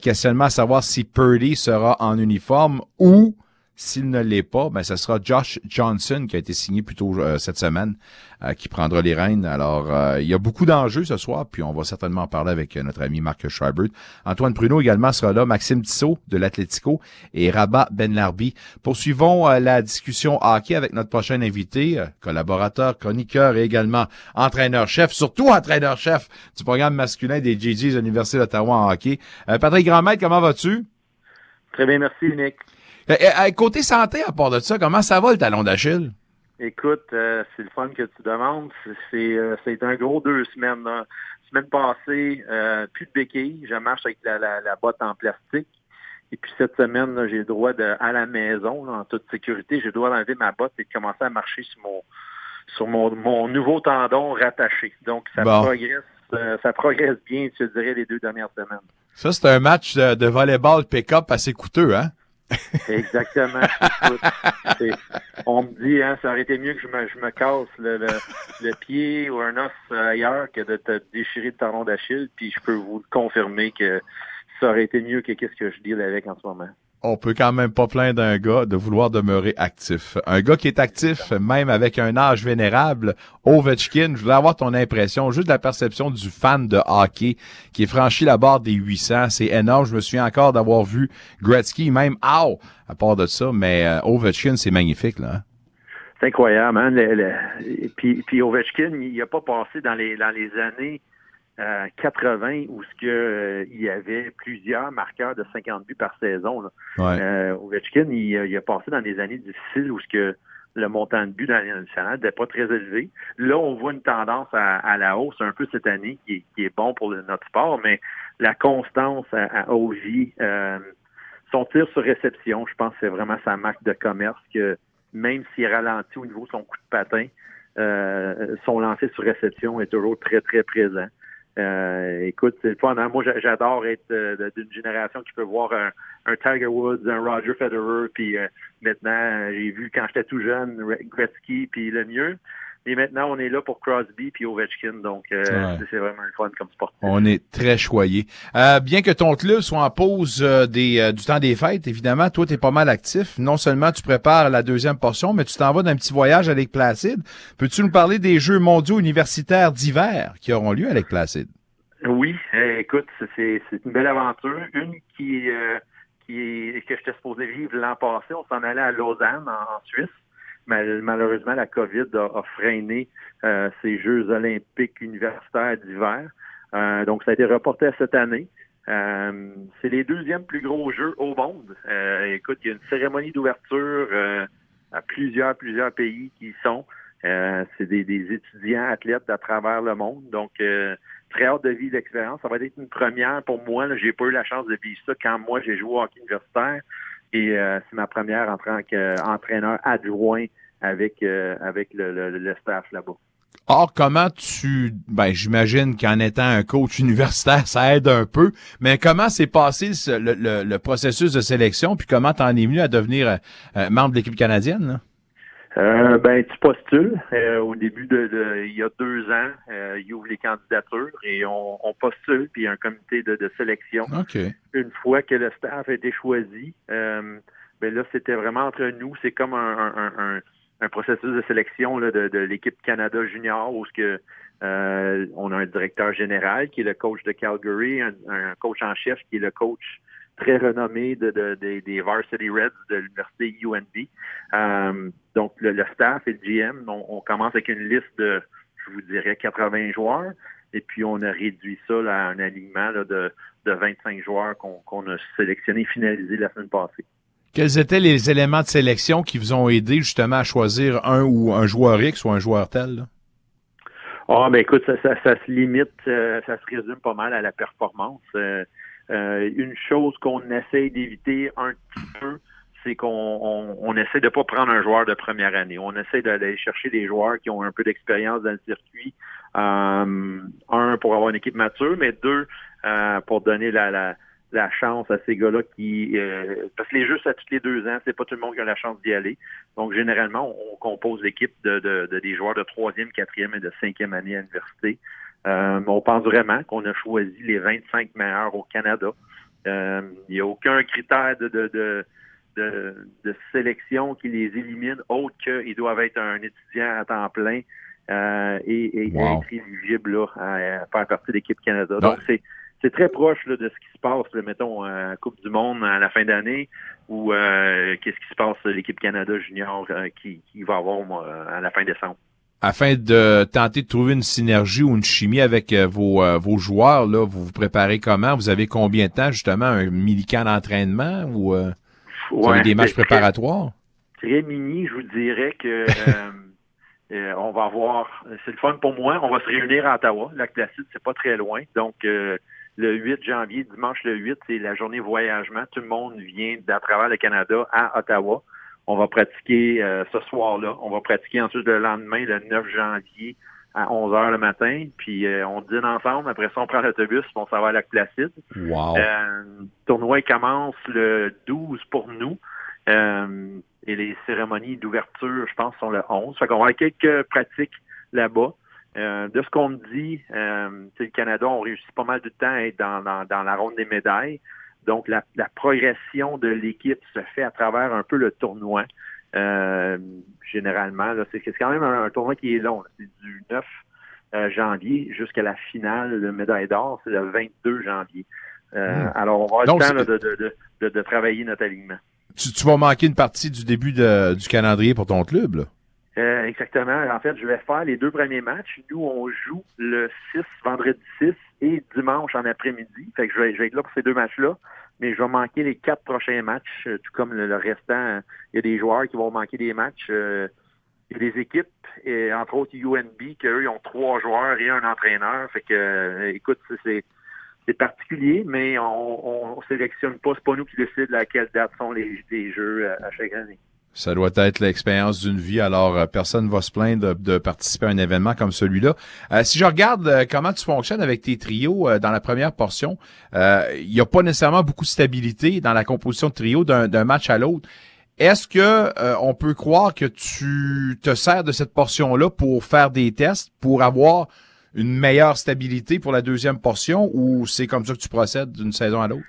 questionnement à savoir si Purdy sera en uniforme ou s'il ne l'est pas, ben, ce sera Josh Johnson qui a été signé plus tôt euh, cette semaine, euh, qui prendra les rênes. Alors, euh, il y a beaucoup d'enjeux ce soir, puis on va certainement en parler avec notre ami Marc Schreibert. Antoine Pruneau également sera là, Maxime Tissot de l'Atlético et Rabat Benlarbi. Poursuivons la discussion hockey avec notre prochain invité, collaborateur, chroniqueur et également entraîneur-chef, surtout entraîneur-chef du programme masculin des GGs de l'Université d'Ottawa en hockey. Patrick Grandmaître, comment vas-tu? Très bien, merci, Nick. Euh, euh, côté santé, à part de ça, comment ça va le talon d'Achille? Écoute, euh, c'est le fun que tu demandes. C'est c'est un gros deux semaines. Là. Semaine passée, plus de béquilles. Je marche avec la, la, botte en plastique. Et puis cette semaine, j'ai le droit de, à la maison, en toute sécurité, j'ai le droit d'enlever ma botte et de commencer à marcher sur mon sur mon, mon nouveau tendon rattaché. Donc ça progresse, ça progresse bien, je dirais, les deux dernières semaines. Ça, c'est un match de, de volleyball pick-up assez coûteux, hein? Exactement. on me dit, hein, ça aurait été mieux que je me, je me casse le, le, pied ou un os ailleurs que de te déchirer le talon d'Achille. Puis je peux vous confirmer que ça aurait été mieux que qu'est-ce que je deal avec en ce moment on peut quand même pas plaindre d'un gars de vouloir demeurer actif. Un gars qui est actif, même avec un âge vénérable, Ovechkin, je voulais avoir ton impression, juste la perception du fan de hockey qui est franchi la barre des 800. C'est énorme. Je me souviens encore d'avoir vu Gretzky, même Ow, à part de ça, mais euh, Ovechkin, c'est magnifique, là. Hein. C'est incroyable, hein? puis, puis Ovechkin, il n'a pas passé dans les années 80 où ce que euh, il y avait plusieurs marqueurs de 50 buts par saison. Là. Euh, Ovechkin, il, a passé dans des années difficiles où ce que le montant de buts dans la nationale n'était pas très élevé. Là, on voit une tendance à, la hausse un peu cette année qui est, bon pour notre sport, mais la constance à, à euh, son tir sur réception, je pense que c'est vraiment sa marque de commerce que même s'il ralentit au niveau de son coup de patin, euh, son lancer sur réception est toujours très, très présent. Euh, écoute, c'est le fun. Hein. Moi, j'adore être euh, d'une génération qui peut voir un, Tiger Woods, un Roger Federer, puis euh, maintenant, j'ai vu quand j'étais tout jeune, Gretzky, puis le mieux. Et maintenant, on est là pour Crosby puis Ovechkin, donc c'est vraiment le fun comme sport. On est très choyé. bien que ton club soit en pause des, du temps des fêtes, évidemment, toi, tu es pas mal actif. Non seulement tu prépares la deuxième portion, mais tu t'en vas d'un petit voyage avec Placide. Peux-tu nous parler des Jeux mondiaux universitaires d'hiver qui auront lieu avec Placide? Oui, écoute, c'est une belle aventure. Une qui, euh, qui est, que j'étais supposé vivre l'an passé. On s'en allait à Lausanne, en, Suisse. Malheureusement, la COVID a, freiné euh, ces Jeux olympiques universitaires d'hiver. Euh, donc, ça a été reporté à cette année. c'est les deuxièmes plus gros jeux au monde. écoute, il y a une cérémonie d'ouverture à plusieurs, plusieurs pays qui y sont. c'est des, des, étudiants athlètes à travers le monde. Donc, très hâte de vivre l'expérience. Ça va être une première pour moi. J'ai pas eu la chance de vivre ça quand moi j'ai joué au hockey universitaire. Et euh, c'est ma première en tant qu'entraîneur adjoint avec, euh, avec le, staff là-bas. Or, comment tu, ben, j'imagine qu'en étant un coach (laughs) universitaire, ça aide un peu, mais comment s'est passé le, processus de sélection, puis comment t'en es venu à devenir euh, membre de l'équipe canadienne? Euh, ben, tu postules. Euh, au début de, il y a deux ans, euh, il ouvre les candidatures et on, postule, puis il y a un comité de, sélection. Une fois que le staff a été choisi, ben là, c'était vraiment entre nous. C'est comme un, processus de sélection là, de, l'équipe Canada Junior où ce que on a un directeur général qui est le coach de Calgary, un, un coach en chef qui est le coach très renommé de, des Varsity Reds de l'université UNB. Euh, donc, le, staff et le GM, on, commence avec une liste de, je vous dirais, 80 joueurs. Et puis, on a réduit ça à un alignement de, de 25 joueurs qu'on a sélectionné et finalisé la semaine passée. Quels étaient les éléments de sélection qui vous ont aidé justement à choisir un ou un joueur X ou un joueur tel? Ah, ben écoute, ça, se limite, euh, ça se résume pas mal à la performance. Euh, euh, une chose qu'on essaie d'éviter un petit peu, c'est qu'on on, essaie de pas prendre un joueur de première année. On essaie d'aller chercher des joueurs qui ont un peu d'expérience dans le circuit. Euh, un, pour avoir une équipe mature, mais deux, euh, pour donner la, la, la, chance à ces gars-là qui... parce que les jeux, à tous les deux ans, c'est pas tout le monde qui a la chance d'y aller. Donc, généralement, on, compose l'équipe de, de, de, des joueurs de troisième, quatrième et de cinquième année à l'université. Euh, on pense vraiment qu'on a choisi les 25 meilleurs au Canada. Euh, il n'y a aucun critère de, de, de, sélection qui les élimine, autre qu'ils doivent être un étudiant à temps plein euh, et, être éligible à, faire partie de l'équipe Canada. Donc, c'est c'est très proche de ce qui se passe, mettons, à Coupe du Monde à la fin d'année, ou qu'est-ce qui se passe à l'équipe Canada junior qui, qui va avoir à la fin décembre afin de tenter de trouver une synergie ou une chimie avec euh, vos, euh, vos joueurs, là, vous vous préparez comment? Vous avez combien de temps, justement, un mini-camp d'entraînement ou euh, vous avez des matchs préparatoires? Très, mini, je vous dirais que (laughs) on va avoir, c'est le fun pour moi, on va se réunir à Ottawa. Lac Placide, c'est pas très loin. Donc, le 8 janvier, dimanche le 8, c'est la journée voyagement. Tout le monde vient d'à travers le Canada à Ottawa. On va pratiquer euh, ce soir-là. On va pratiquer ensuite le lendemain, le 9 janvier, à 11 h le matin. Puis euh, on dîne ensemble. Après ça, on prend l'autobus, on s'en va à Lac Placide. Wow. Euh, le tournoi commence le 12 pour nous. et les cérémonies d'ouverture, je pense, sont le 11. Fait qu'on va avoir quelques pratiques là-bas. de ce qu'on me dit, le Canada, on réussit pas mal de temps à être dans, dans, dans la ronde des médailles. Donc, la, progression de l'équipe se fait à travers un peu le tournoi. Euh, généralement, c'est quand même un, tournoi qui est long. C'est du 9 euh, janvier jusqu'à la finale de médaille d'or, c'est le 22 janvier. Euh, hmm. Alors, on va avoir le temps de, travailler notre alignement. Tu, vas manquer une partie du début du calendrier pour ton club, là? exactement. En fait, je vais faire les deux premiers matchs. Nous, on joue le 6, vendredi 6, et dimanche en après-midi. Fait que je vais, je vais, être là pour ces deux matchs-là, mais je vais manquer les quatre prochains matchs, euh, tout comme le, restant. Il y a des joueurs qui vont manquer des matchs. Euh, il y a des équipes, et entre autres UNB, qu'eux, ils ont trois joueurs et un entraîneur. Fait que, euh, écoute, c'est c'est particulier, mais on, on, sélectionne pas. C'est pas nous qui décident à quelle date sont les, les jeux à chaque année. Ça doit être l'expérience d'une vie, alors euh, personne va se plaindre de, participer à un événement comme celui-là. Euh, si je regarde euh, comment tu fonctionnes avec tes trios dans la première portion, il n'y a pas nécessairement beaucoup de stabilité dans la composition de trio d'un match à l'autre. Est-ce que on peut croire que tu te sers de cette portion-là pour faire des tests, pour avoir une meilleure stabilité pour la deuxième portion, ou c'est comme ça que tu procèdes d'une saison à l'autre?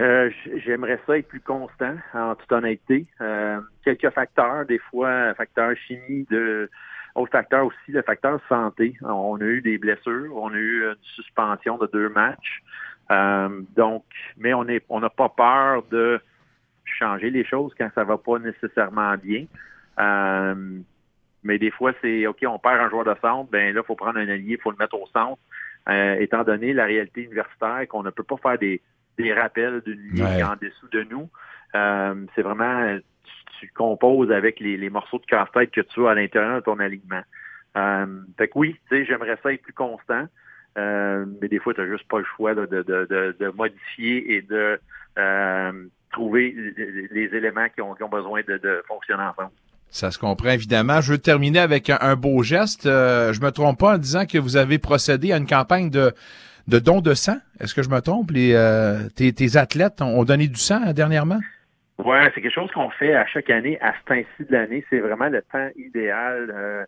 Euh, j'aimerais ça être plus constant, en toute honnêteté. Euh, quelques facteurs, des fois, facteur chimie, de autre facteur aussi, le facteur santé. On a eu des blessures, on a eu une suspension de deux matchs. Euh, donc, mais on est, on n'a pas peur de changer les choses quand ça va pas nécessairement bien. mais des fois, c'est OK, on perd un joueur de centre, ben là, il faut prendre un allié, il faut le mettre au centre. étant donné la réalité universitaire qu'on ne peut pas faire des des rappels d'une ligne en dessous de nous. Euh, c'est vraiment, tu, composes avec les, morceaux de casse-tête que tu as à l'intérieur de ton alignement. Euh, fait que oui, tu sais, j'aimerais ça être plus constant, euh, mais des fois, tu n'as juste pas le choix de, de, de, de, modifier et de euh, trouver les, éléments qui ont, qui ont besoin de, fonctionner ensemble. Ça se comprend évidemment. Je veux terminer avec un, beau geste. je me trompe pas en disant que vous avez procédé à une campagne de de dons de sang. Est-ce que je me trompe? Les, euh, tes, athlètes ont, donné du sang dernièrement? Ouais, c'est quelque chose qu'on fait à chaque année, à ce temps-ci de l'année. C'est vraiment le temps idéal. Euh,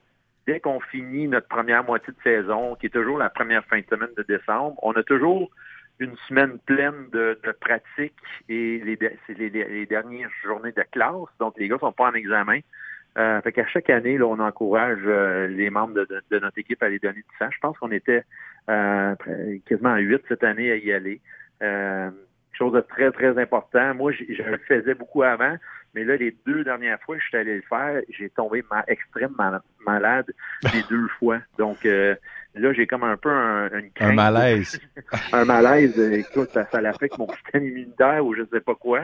dès qu'on finit notre première moitié de saison, qui est toujours la première fin de semaine de décembre, on a toujours une semaine pleine de, de pratique et les, les, dernières journées de classe. Donc, les gars sont pas en examen. Euh, fait qu'à chaque année, là, on encourage euh, les membres de, de, notre équipe à les donner du sang. Je pense qu'on était euh, quasiment à 8 cette année à y aller. Euh, chose de très, très important. Moi, je le faisais beaucoup avant, mais là, les deux dernières fois que je suis allé le faire, j'ai tombé ma, extrêmement malade les (laughs) deux fois. Donc, euh, là, j'ai comme un peu un, une Un malaise. (laughs) un malaise. Écoute, ça, ça l'affecte mon système immunitaire ou je sais pas quoi.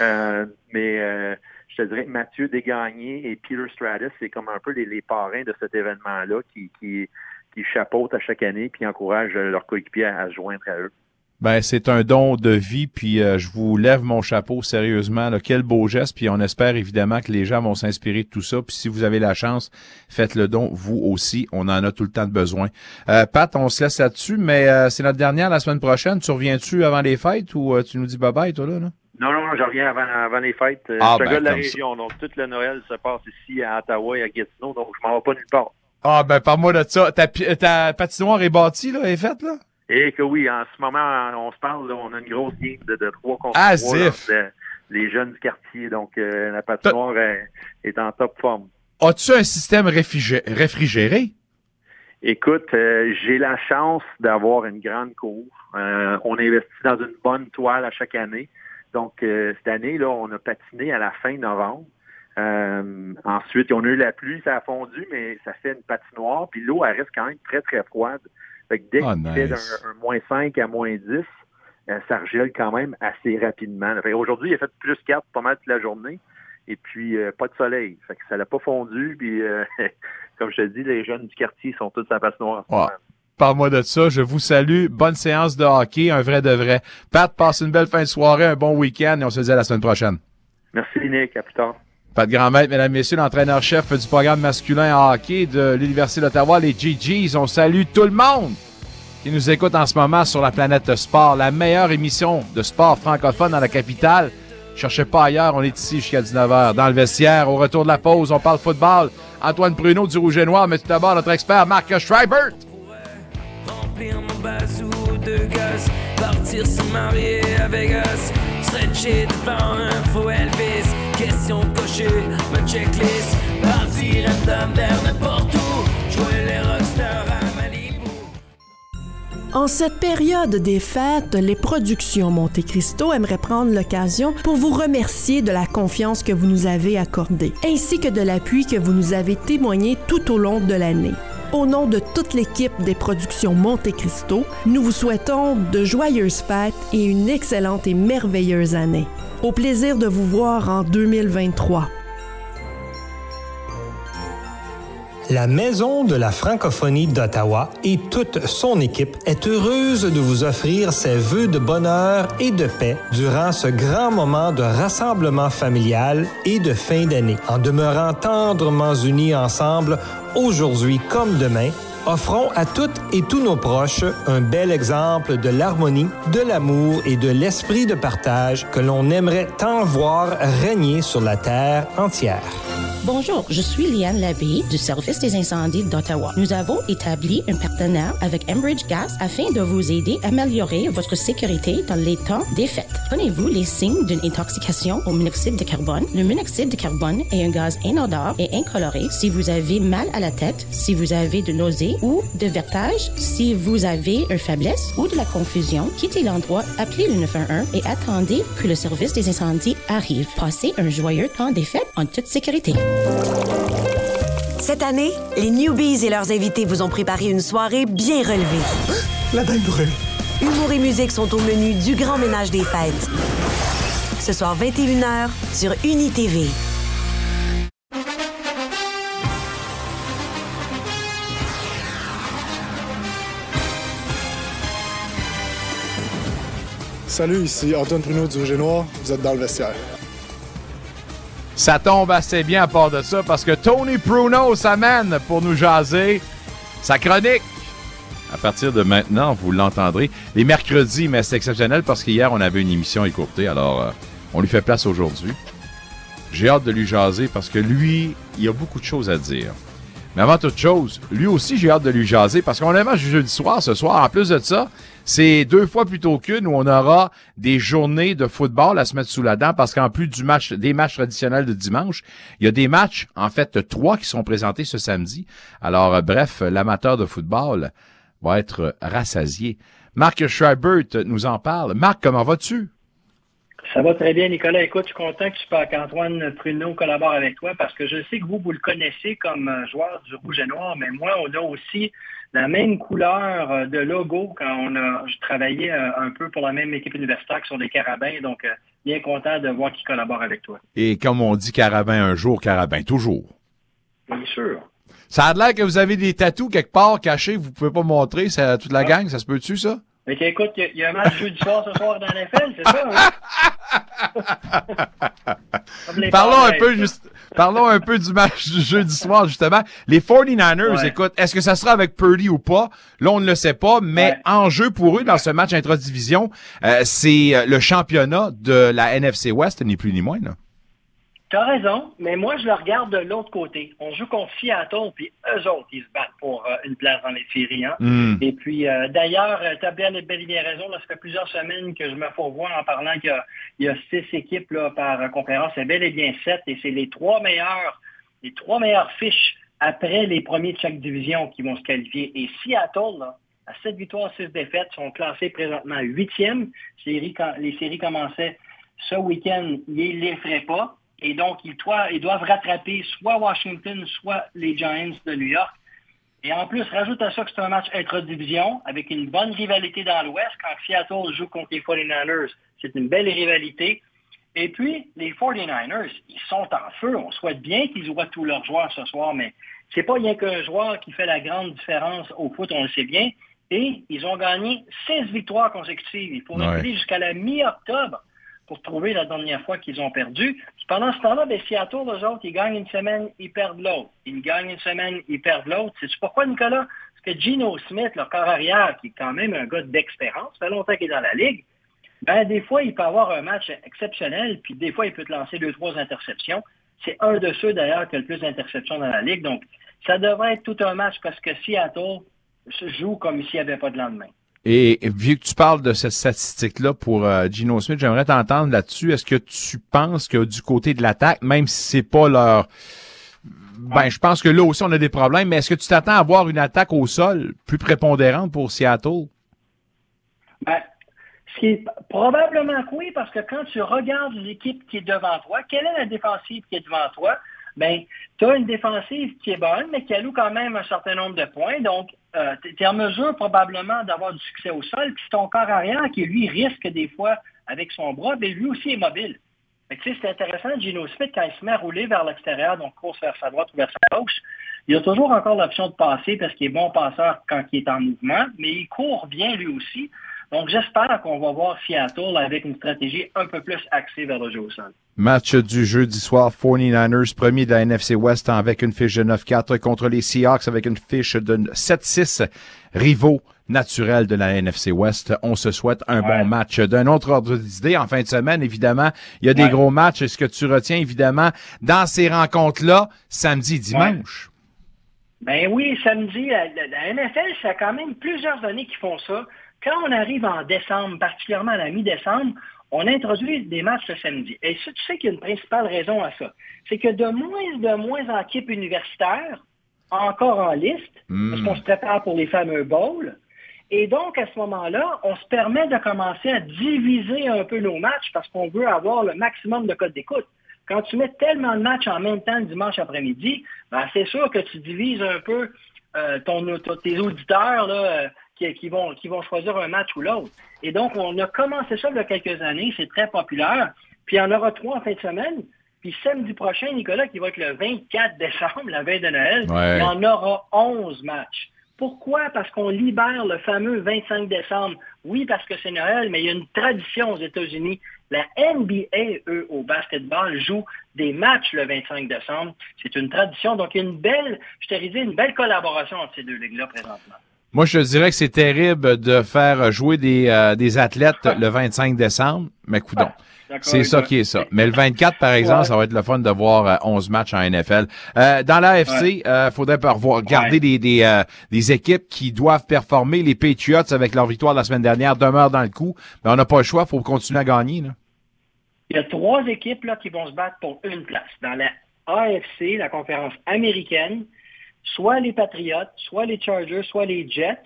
Euh, mais euh, je te dirais que Mathieu Desgagnés et Peter Stratus, c'est comme un peu les, les parrains de cet événement-là qui, qui, qui chapeautent à chaque année puis encouragent leurs coéquipiers à, se joindre à eux. Ben, c'est un don de vie, puis euh, je vous lève mon chapeau sérieusement. Là. Quel beau geste, puis on espère évidemment que les gens vont s'inspirer de tout ça. Puis si vous avez la chance, faites le don, vous aussi. On en a tout le temps de besoin. Euh, Pat, on se laisse là-dessus, mais euh, c'est notre dernière la semaine prochaine. Tu reviens-tu avant les fêtes ou euh, tu nous dis bye-bye, toi, là? là? Non, non, je reviens avant, avant les fêtes. Ah, je suis ben, gars de la ça. région, donc tout le Noël se passe ici à Ottawa et à Gatineau, donc je m'en vais pas nulle part. Ah, ben, parle-moi de ça. Ta, patinoire est bâtie, là, est faite, là? Et que oui, en ce moment, on se parle, là, on a une grosse game de, de trois contre Ah, là, de- les jeunes du quartier, donc euh, la patinoire est, est en top forme. As-tu un système réfrigé- réfrigéré? Écoute, euh, j'ai la chance d'avoir une grande cour. Euh, on investit dans une bonne toile à chaque année. Donc, euh, cette année, là, on a patiné à la fin novembre. Euh, ensuite, on a eu la pluie, ça a fondu, mais ça fait une patinoire. Puis l'eau, elle reste quand même très, très froide. Fait que dès Ah, qu'il fait d'un un moins 5 à moins 10, euh, ça regèle quand même assez rapidement. Aujourd'hui, il a fait plus 4 pas mal toute la journée. Et puis, euh, pas de soleil. Fait que ça l'a pas fondu. Puis, euh, (laughs) comme je te dis, les jeunes du quartier sont tous à la patinoire. moment. Parle-moi de ça. Je vous salue. Bonne séance de hockey, un vrai de vrai. Pat, passe une belle fin de soirée, un bon week-end et on se dit à la semaine prochaine. Merci, Nick. À plus tard. Pat Grandmaître, mesdames, messieurs, l'entraîneur-chef du programme masculin en hockey de l'Université d'Ottawa, les GGs. On salue tout le monde qui nous écoute en ce moment sur la planète Sport, la meilleure émission de sport francophone dans la capitale. Cherchez pas ailleurs, on est ici jusqu'à 19h. Dans le vestiaire, au retour de la pause, on parle football. Antoine Pruneau du Rouge et Noir, mais tout d'abord notre expert Marc Schreibert. En cette période des fêtes, les productions Monte Cristo aimeraient prendre l'occasion pour vous remercier de la confiance que vous nous avez accordée, ainsi que de l'appui que vous nous avez témoigné tout au long de l'année. Au nom de toute l'équipe des productions Monte Cristo, nous vous souhaitons de joyeuses fêtes et une excellente et merveilleuse année. Au plaisir de vous voir en 2023. La Maison de la francophonie d'Ottawa et toute son équipe est heureuse de vous offrir ses vœux de bonheur et de paix durant ce grand moment de rassemblement familial et de fin d'année. En demeurant tendrement unis ensemble, aujourd'hui comme demain, offrons à toutes et tous nos proches un bel exemple de l'harmonie, de l'amour et de l'esprit de partage que l'on aimerait tant voir régner sur la terre entière. Bonjour, je suis Liane Labbé du Service des incendies d'Ottawa. Nous avons établi un partenariat avec Enbridge Gas afin de vous aider à améliorer votre sécurité dans les temps des fêtes. Connaissez-vous les signes d'une intoxication au monoxyde de carbone? Le monoxyde de carbone est un gaz inodore et incoloré si vous avez mal à la tête, si vous avez de nausées ou de vertige, si vous avez une faiblesse ou de la confusion. Quittez l'endroit, appelez le 911 et attendez que le service des incendies arrive. Passez un joyeux temps des fêtes en toute sécurité. Cette année, les Newbies et leurs invités vous ont préparé une soirée bien relevée. La dinde brûle. Humour et musique sont au menu du grand ménage des fêtes. Ce soir 21h sur UniTV. Salut, ici Antoine Pruneau du Rouge et Noir. Vous êtes dans le vestiaire. Ça tombe assez bien à part de ça parce que Tony Pruno s'amène pour nous jaser sa chronique. À partir de maintenant, vous l'entendrez. Les mercredis, mais c'est exceptionnel parce qu'hier, on avait une émission écourtée. Alors, euh, On lui fait place aujourd'hui. J'ai hâte de lui jaser parce que lui, il a beaucoup de choses à dire. Mais avant toute chose, lui aussi, j'ai hâte de lui jaser parce qu'on a un match du jeudi soir ce soir. En plus de ça, c'est deux fois plutôt qu'une où on aura des journées de football à se mettre sous la dent parce qu'en plus du match, des matchs traditionnels de dimanche, il y a des matchs, en fait, trois qui sont présentés ce samedi. Alors, euh, bref, l'amateur de football va être rassasié. Marc Schreibert nous en parle. Marc, comment vas-tu? Ça va très bien, Nicolas. Écoute, je suis content que qu'Antoine Pruneau collabore avec toi parce que je sais que vous, vous le connaissez comme euh, joueur du Rouge et Noir, mais moi, on a aussi la même couleur euh, de logo quand on a travaillé euh, un peu pour la même équipe universitaire qui sont des carabins. Donc, bien content de voir qu'il collabore avec toi. Et comme on dit carabin un jour, carabin toujours. Bien sûr. Ça a l'air que vous avez des tatous quelque part cachés, vous pouvez pas montrer ça, toute la ah. gang, ça se peut-tu, ça? Mais écoute, il y, a un match jeudi soir ce soir dans l'FL, c'est ça, hein? (laughs) parlons un peu juste, parlons un peu du match du jeudi soir, justement. Les 49ers, écoute, est-ce que ça sera avec Purdy ou pas? Là, on ne le sait pas, mais en jeu pour eux dans ce match intra-division, euh, c'est euh, le championnat de la NFC West, ni plus ni moins, là. Tu as raison, mais moi, je le regarde de l'autre côté. On joue contre Seattle, puis eux autres, ils se battent pour euh, une place dans les séries. Hein? Hmm. Et puis, euh, d'ailleurs, tu as bien, bel et bien raison. Là, ça fait plusieurs semaines que je me voir en parlant qu'il y, a six équipes là, par conférence. C'est bel et bien sept, et c'est les trois meilleurs, les trois meilleures fiches après les premiers de chaque division qui vont se qualifier. Et Seattle, là, à sept victoires, six défaites, sont classés présentement huitième. Les séries commençaient ce week-end, ils ne les feraient pas. Et donc, ils doivent, rattraper soit Washington, soit les Giants de New York. Et en plus, rajoute à ça que c'est un match intra-division avec une bonne rivalité dans l'Ouest. Quand Seattle joue contre les 49ers, c'est une belle rivalité. Et puis, les 49ers, ils sont en feu. On souhaite bien qu'ils voient tous leurs joueurs ce soir, mais c'est pas rien qu'un joueur qui fait la grande différence au foot, on le sait bien. Et ils ont gagné 16 victoires consécutives. Il faut ouais. jusqu'à la mi-octobre pour trouver la dernière fois qu'ils ont perdu. pendant ce temps-là, ben, Seattle, eux autres, ils gagnent une semaine, ils perdent l'autre. Ils gagnent une semaine, ils perdent l'autre. C'est pourquoi, Nicolas? Parce que Gino Smith, leur corps arrière, qui est quand même un gars d'expérience, fait longtemps qu'il est dans la Ligue, ben, des fois, il peut avoir un match exceptionnel, puis des fois, il peut te lancer deux, trois interceptions. C'est un de ceux, d'ailleurs, qui a le plus d'interceptions dans la Ligue. Donc, ça devrait être tout un match parce que Seattle se joue comme s'il n'y avait pas de lendemain. Et vu que tu parles de cette statistique-là pour euh, Gino Smith, j'aimerais t'entendre là-dessus. Est-ce que tu penses que du côté de l'attaque, même si c'est pas leur... Ben, je pense que là aussi, on a des problèmes, mais est-ce que tu t'attends à avoir une attaque au sol plus prépondérante pour Seattle? Ben, c'est probablement que oui, parce que quand tu regardes l'équipe qui est devant toi, quelle est la défensive qui est devant toi? Ben, tu as une défensive qui est bonne, mais qui alloue quand même un certain nombre de points. Donc, euh, tu es en mesure probablement d'avoir du succès au sol. Puis ton corps arrière, qui lui risque des fois avec son bras, mais lui aussi est mobile. c'est intéressant, Gino Smith, quand il se met à rouler vers l'extérieur, donc course vers sa droite ou vers sa gauche, il a toujours encore l'option de passer parce qu'il est bon passeur quand il est en mouvement, mais il court bien lui aussi. Donc, j'espère qu'on va voir Seattle avec une stratégie un peu plus axée vers le jeu au sol. Match du jeudi soir, 49ers, premier de la NFC West avec une fiche de 9-4 contre les Seahawks avec une fiche de 7-6, rivaux naturels de la NFC West. On se souhaite un bon match. D'un autre ordre d'idée, en fin de semaine, évidemment, il y a des gros matchs. Est-ce que tu retiens, évidemment, dans ces rencontres-là, samedi, dimanche? Ben oui, samedi, la, la NFL, ça a quand même plusieurs années qu'ils font ça. Quand on arrive en décembre, particulièrement à la mi-décembre, on introduit des matchs ce samedi. Et ça, tu sais qu'il y a une principale raison à ça. C'est que de moins de moins d'équipes universitaires encore en liste, hmm. parce qu'on se prépare pour les fameux bowls. Et donc, à ce moment-là, on se permet de commencer à diviser un peu nos matchs parce qu'on veut avoir le maximum de codes d'écoute. Quand tu mets tellement de matchs en même temps dimanche après-midi, ben, c'est sûr que tu divises un peu euh, ton, tes auditeurs là, qui, vont, qui vont choisir un match ou l'autre. Et donc, on a commencé ça il y a quelques années, c'est très populaire. Puis il y en aura trois en fin de semaine. Puis samedi prochain, Nicolas, qui va être le 24 décembre, la veille de Noël, il y en aura 11 matchs. Pourquoi? Parce qu'on libère le fameux 25 décembre. Oui, parce que c'est Noël, mais il y a une tradition aux États-Unis. La NBA, eux, au basketball, joue des matchs le 25 décembre. C'est une tradition. Donc, il y a une belle, je te disais, une belle collaboration entre ces deux ligues-là présentement. Moi, je te dirais que c'est terrible de faire jouer des, euh, des athlètes le 25 décembre, mais coudon. C'est ça qui est ça. Mais le 24, par exemple, ça va être le fun de voir euh, 11 matchs en NFL. Euh, dans l'AFC, il faudrait revoir, garder des, des, euh, des équipes qui doivent performer. Les Patriots, avec leur victoire la semaine dernière, demeurent dans le coup. Mais on n'a pas le choix, il faut continuer à gagner. Là. Il y a trois équipes là, qui vont se battre pour une place. Dans la AFC, la conférence américaine, soit les Patriots, soit les Chargers, soit les Jets.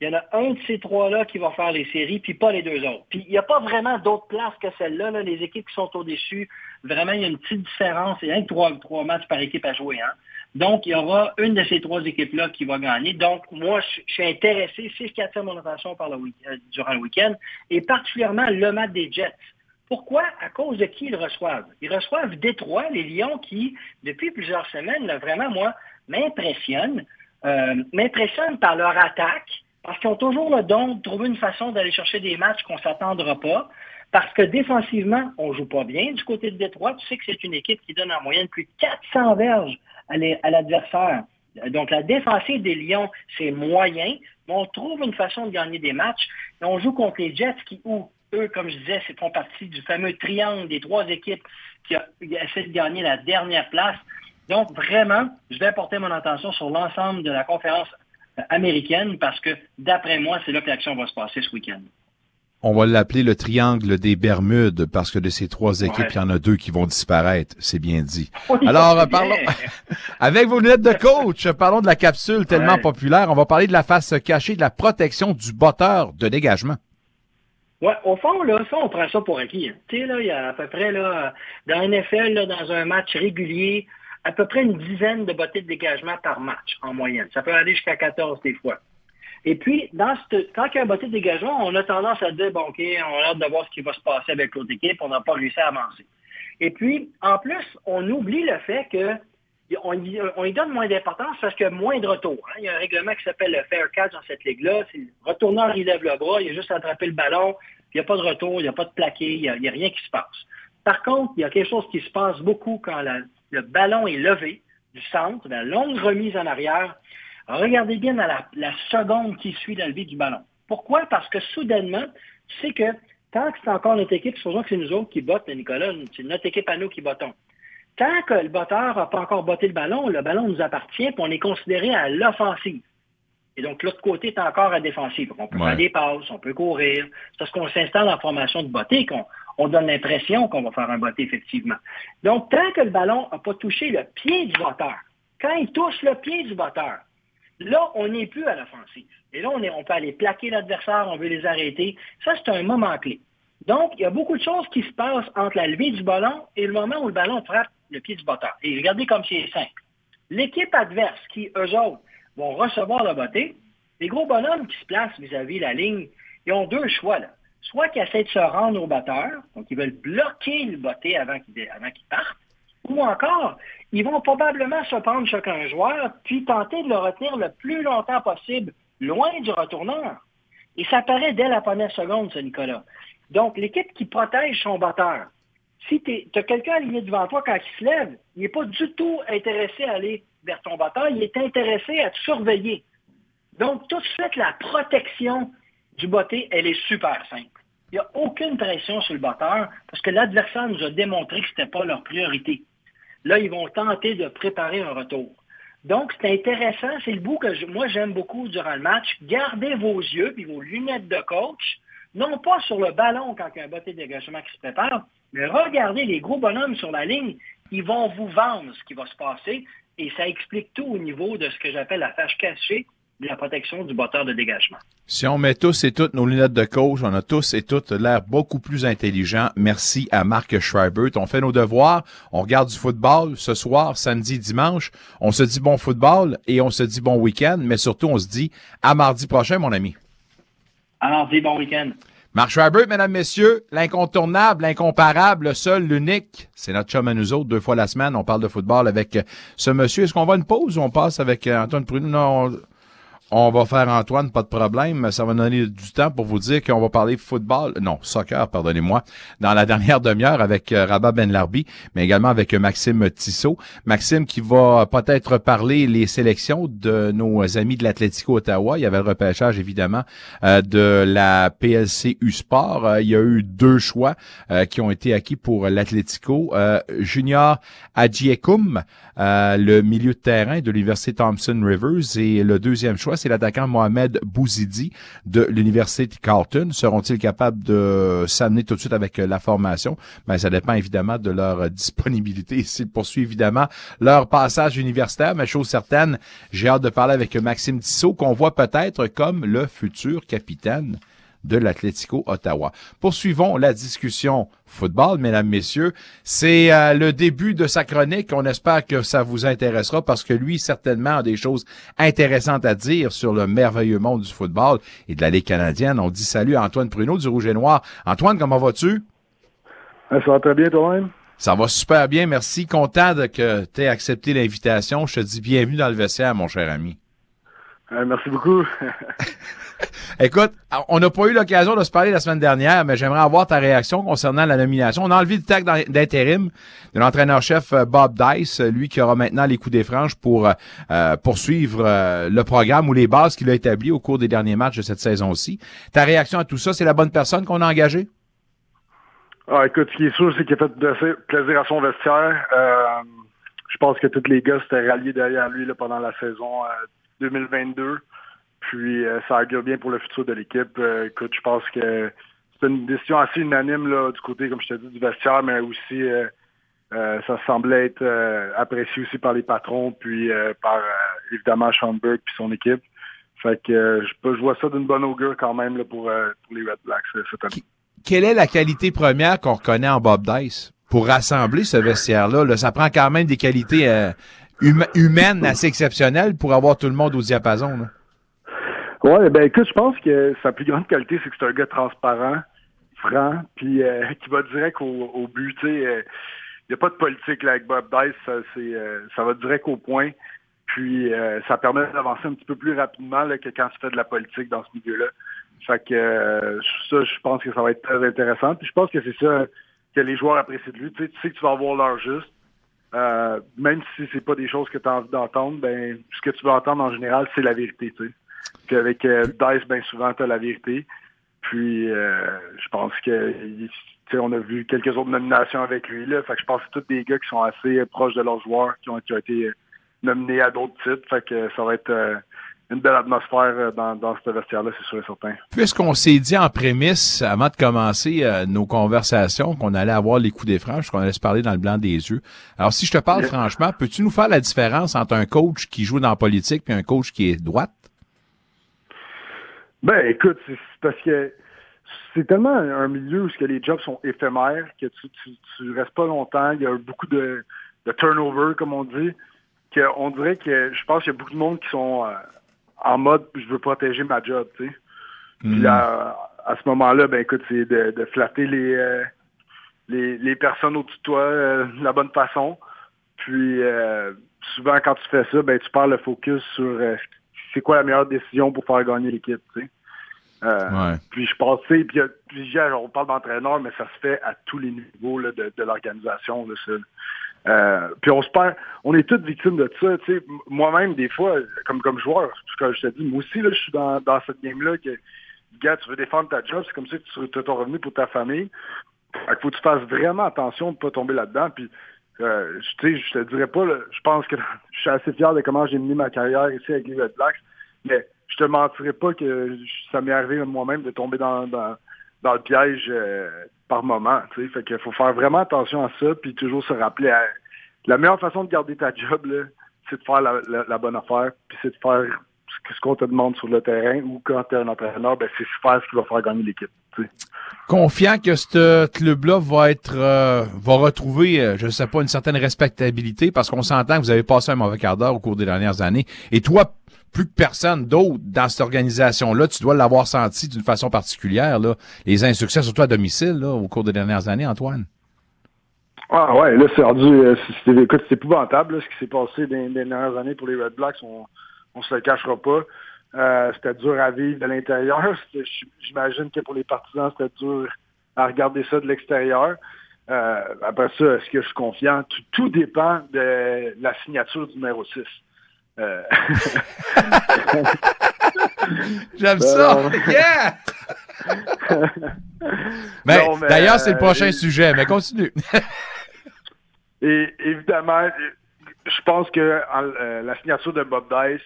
Il y en a un de ces trois-là qui va faire les séries, puis pas les deux autres. Puis il n'y a pas vraiment d'autres places que celle-là. Là. Les équipes qui sont au-dessus, vraiment, il y a une petite différence. Il y a trois, trois matchs par équipe à jouer. Hein? Donc, il y aura une de ces trois équipes-là qui va gagner. Donc, moi, je suis intéressé, c'est ce qui attire mon attention par le week durant le week-end, et particulièrement le match des Jets. Pourquoi? À cause de qui ils reçoivent? Ils reçoivent Détroit, les Lions qui, depuis plusieurs semaines, vraiment, moi, m'impressionnent. Euh, par leur attaque, parce qu'ils ont toujours le don de trouver une façon d'aller chercher des matchs qu'on ne s'attendra pas. Parce que défensivement, on ne joue pas bien du côté de Détroit. Tu sais que c'est une équipe qui donne en moyenne plus de 400 verges à l'adversaire. Donc, la défensive des Lions, c'est moyen, mais on trouve une façon de gagner des matchs. Et on joue contre les Jets qui, où, eux, comme je disais, font partie du fameux triangle des trois équipes qui essaient de gagner la dernière place. Donc, vraiment, je vais porter mon attention sur l'ensemble de la conférence américaine parce que, d'après moi, c'est là que l'action va se passer ce week-end. On va l'appeler le triangle des Bermudes parce que de ces trois équipes, il y en a deux qui vont disparaître. C'est bien dit. Oui, Alors, parlons, (laughs) avec vos lunettes de coach, parlons de la capsule tellement Ouais. populaire. On va parler de la face cachée de la protection du botteur de dégagement. Ouais, au fond, là, ça, on prend ça pour acquis. hein. Tu sais, là, il y a à peu près, là, dans NFL, là, dans un match régulier, à peu près une dizaine de bottées de dégagement par match, en moyenne. Ça peut aller jusqu'à 14 des fois. Et puis, quand il y a un botté de dégagement, on a tendance à dire, bon, OK, on a hâte de voir ce qui va se passer avec l'autre équipe, on n'a pas réussi à avancer. Et puis, en plus, on oublie le fait que on y, on y donne moins d'importance parce qu'il y a moins de retour. hein. Il y a un règlement qui s'appelle le fair catch dans cette ligue-là. C'est le retourneur, il lève le bras, il a juste à attraper le ballon, il n'y a pas de retour, il n'y a pas de plaqué, il n'y a rien qui se passe. Par contre, il y a quelque chose qui se passe beaucoup quand la- le ballon est levé du centre, la longue remise en arrière. Regardez bien dans la, la seconde qui suit la levée du ballon. Pourquoi? Parce que soudainement, tu sais que tant que c'est encore notre équipe, supposons que c'est nous autres qui bottent, Nicolas, c'est notre équipe à nous qui bottons. Tant que le botteur n'a pas encore botté le ballon, le ballon nous appartient, puis on est considéré à l'offensive. Et donc, l'autre côté est encore à défensive. On peut Ouais. faire des passes, on peut courir. C'est parce qu'on s'installe en formation de botter qu'on on donne l'impression qu'on va faire un botté, effectivement. Donc, tant que le ballon n'a pas touché le pied du botteur, quand il touche le pied du botteur, là, on n'est plus à l'offensive. Et là, on, peut aller plaquer l'adversaire, on veut les arrêter. Ça, c'est un moment clé. Donc, il y a beaucoup de choses qui se passent entre la levée du ballon et le moment où le ballon frappe le pied du botteur. Et regardez comme c'est simple. L'équipe adverse qui, eux autres, vont recevoir le botté, les gros bonhommes qui se placent vis-à-vis la ligne, ils ont deux choix. Là. Soit qu'ils essaient de se rendre au batteur, donc ils veulent bloquer le botté avant qu'il parte, ou encore, ils vont probablement se prendre chacun joueur, puis tenter de le retenir le plus longtemps possible, loin du retourneur. Et ça paraît dès la première seconde, ce Nicolas. Donc, l'équipe qui protège son batteur, si tu as quelqu'un aligné devant toi quand il se lève, il n'est pas du tout intéressé à aller vers ton batteur, il est intéressé à te surveiller. Donc, tout de suite, la protection du botté, elle est super simple. Il n'y a aucune pression sur le batteur parce que l'adversaire nous a démontré que ce n'était pas leur priorité. Là, ils vont tenter de préparer un retour. Donc, c'est intéressant. C'est le bout que moi, j'aime beaucoup durant le match. Gardez vos yeux et vos lunettes de coach, non pas sur le ballon quand il y a un botté de dégagement qui se prépare, mais regardez les gros bonhommes sur la ligne. Ils vont vous vendre ce qui va se passer et ça explique tout au niveau de ce que j'appelle la tâche cachée de la protection du botteur de dégagement. Si on met tous et toutes nos lunettes de coach, on a tous et toutes l'air beaucoup plus intelligents. Merci à Marc Schreiber. On fait nos devoirs, on regarde du football ce soir, samedi, dimanche. On se dit bon football et on se dit bon week-end, mais surtout on se dit à mardi prochain, mon ami. Alors, dis bon week-end. Marc Schreiber, mesdames, messieurs, l'incontournable, l'incomparable, le seul, l'unique, c'est notre chum à nous autres, deux fois la semaine, on parle de football avec ce monsieur. Est-ce qu'on va à une pause ou on passe avec Antoine Pruneau? Non, on, On va faire Antoine, pas de problème. Ça va donner du temps pour vous dire qu'on va parler football, non, soccer, pardonnez-moi, dans la dernière demi-heure avec euh, Rabat Ben Larbi, mais également avec Maxime Tissot. Maxime qui va peut-être parler les sélections de nos amis de l'Atlético Ottawa. Il y avait le repêchage, évidemment, euh, de la PLC U-Sport. Euh, il y a eu deux choix qui ont été acquis pour l'Atlético. Junior Adjiekum, le milieu de terrain de l'Université Thompson Rivers, et le deuxième choix, c'est l'attaquant Mohamed Bouzidi de l'Université Carleton. Seront-ils capables de s'amener tout de suite avec la formation? Ben, ça dépend évidemment de leur disponibilité. (laughs) S'ils poursuivent évidemment leur passage universitaire, mais chose certaine, j'ai hâte de parler avec Maxime Tissot, qu'on voit peut-être comme le futur capitaine de l'Atlético Ottawa. Poursuivons la discussion football, mesdames, messieurs. C'est euh, le début de sa chronique. On espère que ça vous intéressera parce que lui, certainement, a des choses intéressantes à dire sur le merveilleux monde du football et de la Ligue canadienne. On dit salut à Antoine Pruneau du Rouge et Noir. Antoine, comment vas-tu? Ça va très bien toi-même? Ça va super bien, merci. Content de que tu aies accepté l'invitation. Je te dis bienvenue dans le vestiaire, mon cher ami. Euh, merci beaucoup. (laughs) Écoute, on n'a pas eu l'occasion de se parler la semaine dernière, mais j'aimerais avoir ta réaction concernant la nomination. On a enlevé le tag d'intérim de l'entraîneur-chef euh, Bob Dice, lui qui aura maintenant les coups des franges pour euh, poursuivre le programme ou les bases qu'il a établies au cours des derniers matchs de cette saison-ci. Ta réaction à tout ça, c'est la bonne personne qu'on a engagée? Ah, écoute, ce qui est sûr, c'est qu'il a fait plaisir à son vestiaire. je pense que tous les gars s'étaient ralliés derrière lui pendant la saison 2022. Puis euh, ça augure bien pour le futur de l'équipe. Euh, écoute, je pense que c'est une décision assez unanime là, du côté, comme je te dis, du vestiaire, mais aussi euh, ça semblait être apprécié aussi par les patrons, puis par évidemment Schoenberg puis son équipe. Fait que je, vois ça d'une bonne augure quand même pour, les Red Blacks cette année. Quelle est la qualité première qu'on reconnaît en Bob Dice? Pour rassembler ce vestiaire-là? Là, ça prend quand même des qualités humaine assez exceptionnelle pour avoir tout le monde au diapason. Là. Ouais, ben écoute, je pense que sa plus grande qualité, c'est que c'est un gars transparent, franc, puis euh, (laughs) qui va direct au, but. Il euh, n'y a pas de politique là, avec Bob Dice, euh, ça va direct au point. Puis ça permet d'avancer un petit peu plus rapidement que quand tu fais de la politique dans ce milieu-là. Fait que ça, je pense que ça va être très intéressant. Puis je pense que c'est ça que les joueurs apprécient de lui. Tu sais, tu sais que tu vas avoir l'heure juste. Euh, même si c'est pas des choses que tu as envie d'entendre, ben ce que tu veux entendre en général, c'est la vérité, tu avec euh, Dice, bien souvent, tu as la vérité. Puis euh, je pense que on a vu quelques autres nominations avec lui. Là. Fait que je pense que tous des gars qui sont assez proches de leurs joueurs, qui ont, qui ont été nominés à d'autres titres. Fait que ça va être une belle atmosphère euh, dans, dans ce vestiaire-là, c'est sûr et certain. Puisqu'on s'est dit en prémisse, avant de commencer euh, nos conversations, qu'on allait avoir les coups des franges, qu'on allait se parler dans le blanc des yeux. Alors, si je te parle franchement, peux-tu nous faire la différence entre un coach qui joue dans la politique et un coach qui est droite? Ben, écoute, c'est parce que c'est tellement un milieu où que les jobs sont éphémères, que tu, tu, restes pas longtemps, il y a beaucoup de, de turnover, comme on dit, qu'on dirait que je pense qu'il y a beaucoup de monde qui sont... Euh, en mode je veux protéger ma job, tu sais. Puis hmm. à, ce moment-là, ben écoute, c'est de, flatter les, euh, les, les personnes au-dessus de toi euh, de la bonne façon. Puis euh, souvent quand tu fais ça, ben tu perds le focus sur c'est quoi la meilleure décision pour faire gagner l'équipe, tu sais. Puis je pense, puis, puis on parle d'entraîneur, mais ça se fait à tous les niveaux là, de, de l'organisation. Euh, puis on se perd, on est toutes victimes de ça. Moi-même, des fois, comme comme joueur, je te dis, moi aussi, là, je suis dans, dans cette game-là que, gars, tu veux défendre ta job, c'est comme ça que tu as ton revenu pour ta famille. Il faut que tu fasses vraiment attention de ne pas tomber là-dedans. Puis, euh, tu sais, je te dirais pas, je pense que (laughs) je suis assez fier de comment j'ai mené ma carrière ici avec les Red Blacks, mais je te mentirais pas que ça m'est arrivé moi-même de tomber dans, dans, dans le piège euh, par moment. Tu sais, fait qu'il faut faire vraiment attention à ça, puis toujours se rappeler la meilleure façon de garder ta job, c'est de faire la, bonne affaire, puis c'est de faire ce qu'on te demande sur le terrain, ou quand tu es un entraîneur, ben, c'est faire ce qui va faire gagner l'équipe. Confiant que ce club-là va être euh, va retrouver, euh, je ne sais pas, une certaine respectabilité, parce qu'on s'entend que vous avez passé un mauvais quart d'heure au cours des dernières années. Et toi, plus que personne d'autre dans cette organisation-là, tu dois l'avoir senti d'une façon particulière, là, les insuccès, surtout à domicile, là, au cours des dernières années, Antoine. Ah ouais, là, c'est rendu. Euh, écoute, c'est épouvantable ce qui s'est passé les dernières années pour les Red Blacks. On, on se le cachera pas. Euh, c'était dur à vivre de l'intérieur. (laughs) J'imagine que pour les partisans, c'était dur à regarder ça de l'extérieur. Euh, après ça, est-ce que je suis confiant? Tout, tout dépend de la signature du numéro 6. Euh, (laughs) J'aime Ben ça! (laughs) Yeah! (laughs) Mais, d'ailleurs, c'est le euh, prochain et- sujet, mais continue. Et évidemment, je pense que en- euh, la signature de Bob Dice,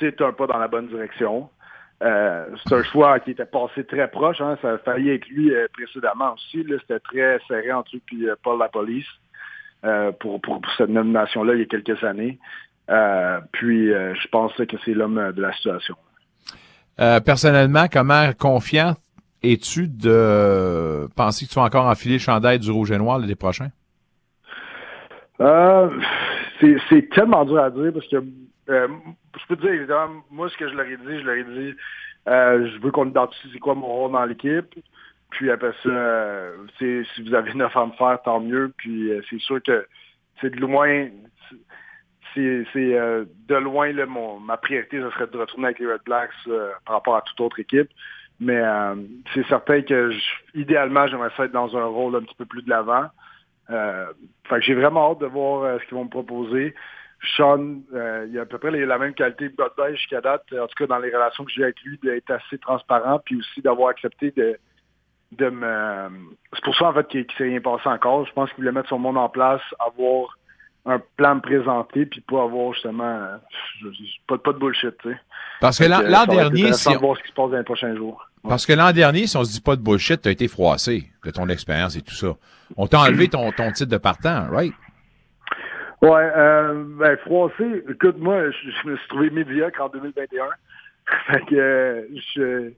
c'est un pas dans la bonne direction. Euh, c'est un choix qui était passé très proche. Hein, ça a failli être lui euh, précédemment aussi. là. C'était très serré entre lui et Paul pour, pour, pour cette nomination-là il y a quelques années. Euh, puis, euh, je pense que c'est l'homme euh, de la situation. Personnellement, comment confiant es-tu de penser que tu vas encore enfiler le chandail du rouge et noir l'été prochain? Euh, c'est tellement dur à dire parce que euh, je peux te dire, évidemment, moi, ce que je leur ai dit, je leur ai dit, euh, je veux qu'on identifie c'est quoi mon rôle dans l'équipe. Puis après ça, si vous avez une offre à me faire, tant mieux. Puis c'est sûr que c'est de loin, c'est euh, de loin ma priorité, ce serait de retourner avec les Red Blacks euh, par rapport à toute autre équipe. Mais euh, c'est certain que idéalement, j'aimerais ça être dans un rôle un petit peu plus de l'avant. Que j'ai vraiment hâte de voir ce qu'ils vont me proposer. Sean, il a à peu près la même qualité Godbay jusqu'à date, en tout cas dans les relations que j'ai avec lui, d'être assez transparent, puis aussi d'avoir accepté de, de me... C'est pour ça, en fait, qu'il ne s'est rien passé encore. Je pense qu'il voulait mettre son monde en place, avoir un plan présenter, puis pas avoir justement... euh, pas, pas de bullshit, tu sais. Parce que l'an- dernier, si de voir ce qui se passe dans les prochains jours. Parce que l'an dernier, si on se dit pas de bullshit, t'as été froissé de ton expérience et tout ça. On t'a enlevé ton, ton titre de partant, right? Ouais, euh, ben, froissé, écoute, moi, je, je me suis trouvé médiocre en 2021. (laughs) fait que euh, je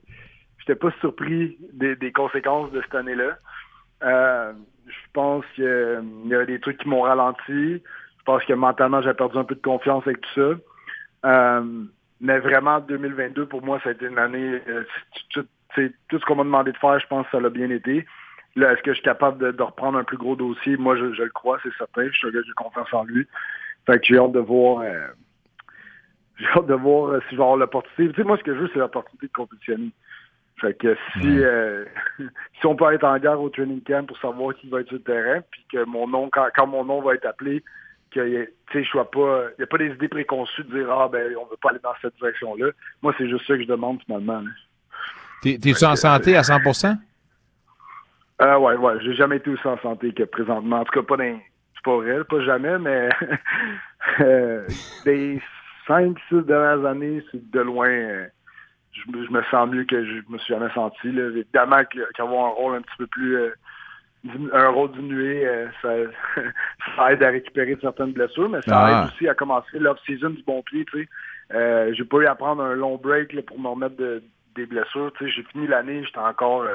j'étais pas surpris des, des conséquences de cette année-là. Je pense qu'il y a des trucs qui m'ont ralenti. Je pense que mentalement, j'ai perdu un peu de confiance avec tout ça. Euh, mais vraiment, 2022, pour moi, ça a été une année... euh, tout, ce qu'on m'a demandé de faire, je pense que ça l'a bien été. Là, est-ce que je suis capable de, reprendre un plus gros dossier? Moi, je, le crois, c'est certain. Je suis un gars, j'ai confiance en lui. Fait que j'ai hâte de voir... euh, j'ai hâte de voir si je vais avoir l'opportunité. Tu sais, moi, ce que je veux, c'est l'opportunité de compétitionner. Fait que si, euh, (laughs) si on peut être en guerre au training camp pour savoir qui va être sur le terrain, puis que mon nom, quand, quand mon nom va être appelé, que tu sais, je sois pas. Il n'y a pas des idées préconçues de dire Ah ben on veut pas aller dans cette direction-là. Moi, c'est juste ça que je demande finalement. T'es-tu en santé à 100% Euh, ouais, ouais, j'ai jamais été aussi en santé que présentement. En tout cas, pas dans. C'est pas vrai, pas jamais, mais (laughs) euh, des cinq, six dernières années, c'est de loin. Je, me- je me sens mieux que je me suis jamais senti. Là. Évidemment qu'avoir un rôle un petit peu plus euh, un rôle diminué, euh, ça, (laughs) ça aide à récupérer certaines blessures, mais ça Ah. aide aussi à commencer l'off-season du bon pied. Tu sais. Euh, j'ai pas eu à prendre un long break là, pour me remettre de- des blessures. Tu sais. J'ai fini l'année, j'étais encore.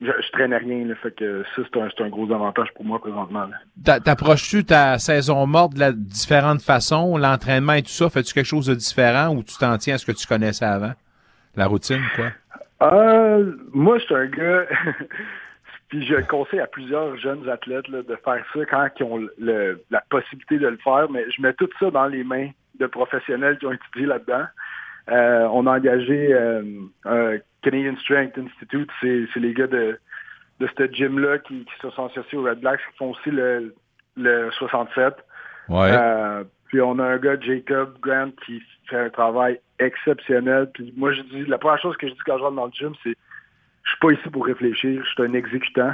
je, je traînais rien. Là, fait que ça, c'est un, gros avantage pour moi présentement. T'approches-tu ta saison morte de la différente façon, l'entraînement et tout ça? Fais-tu quelque chose de différent ou tu t'en tiens à ce que tu connaissais avant? La routine, quoi? Euh, moi, je suis un gars, (laughs) puis je conseille à plusieurs jeunes athlètes là, de faire ça quand ils ont le- la possibilité de le faire, mais je mets tout ça dans les mains de professionnels qui ont étudié là-dedans. Euh, on a engagé euh, un Canadian Strength Institute, c'est c'est les gars de, de ce gym-là qui, qui se sont associés aux Red Blacks, qui font aussi le, le 67. Ouais. Puis on a un gars, Jacob Grant, qui fait un travail exceptionnel. Puis moi, je dis, la première chose que je dis quand je rentre dans le gym, c'est je suis pas ici pour réfléchir, je suis un exécutant.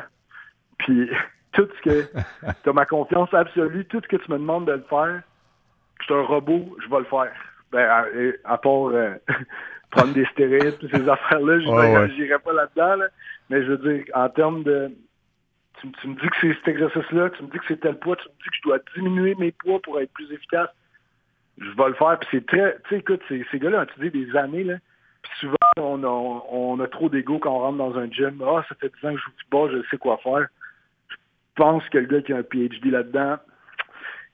Puis (laughs) tout ce que (laughs) tu as ma confiance absolue, tout ce que tu me demandes de le faire, je suis un robot, je vais le faire. Ben, à, à part euh, (laughs) prendre des stéroïdes, ces affaires-là, je ouais. n'irai pas là-dedans. là. Mais je veux dire, en termes de tu, me- dis que c'est cet exercice-là, tu me dis que c'est tel poids, tu me dis que je dois diminuer mes poids pour être plus efficace, je vais le faire. Puis c'est très, tu sais, écoute, ces, gars-là ont étudié des années, là. Puis souvent, on a, on a trop d'ego quand on rentre dans un gym. Ah, ça fait 10 ans que je joue du bas, je sais quoi faire. Je pense que le gars qui a un PhD là-dedans,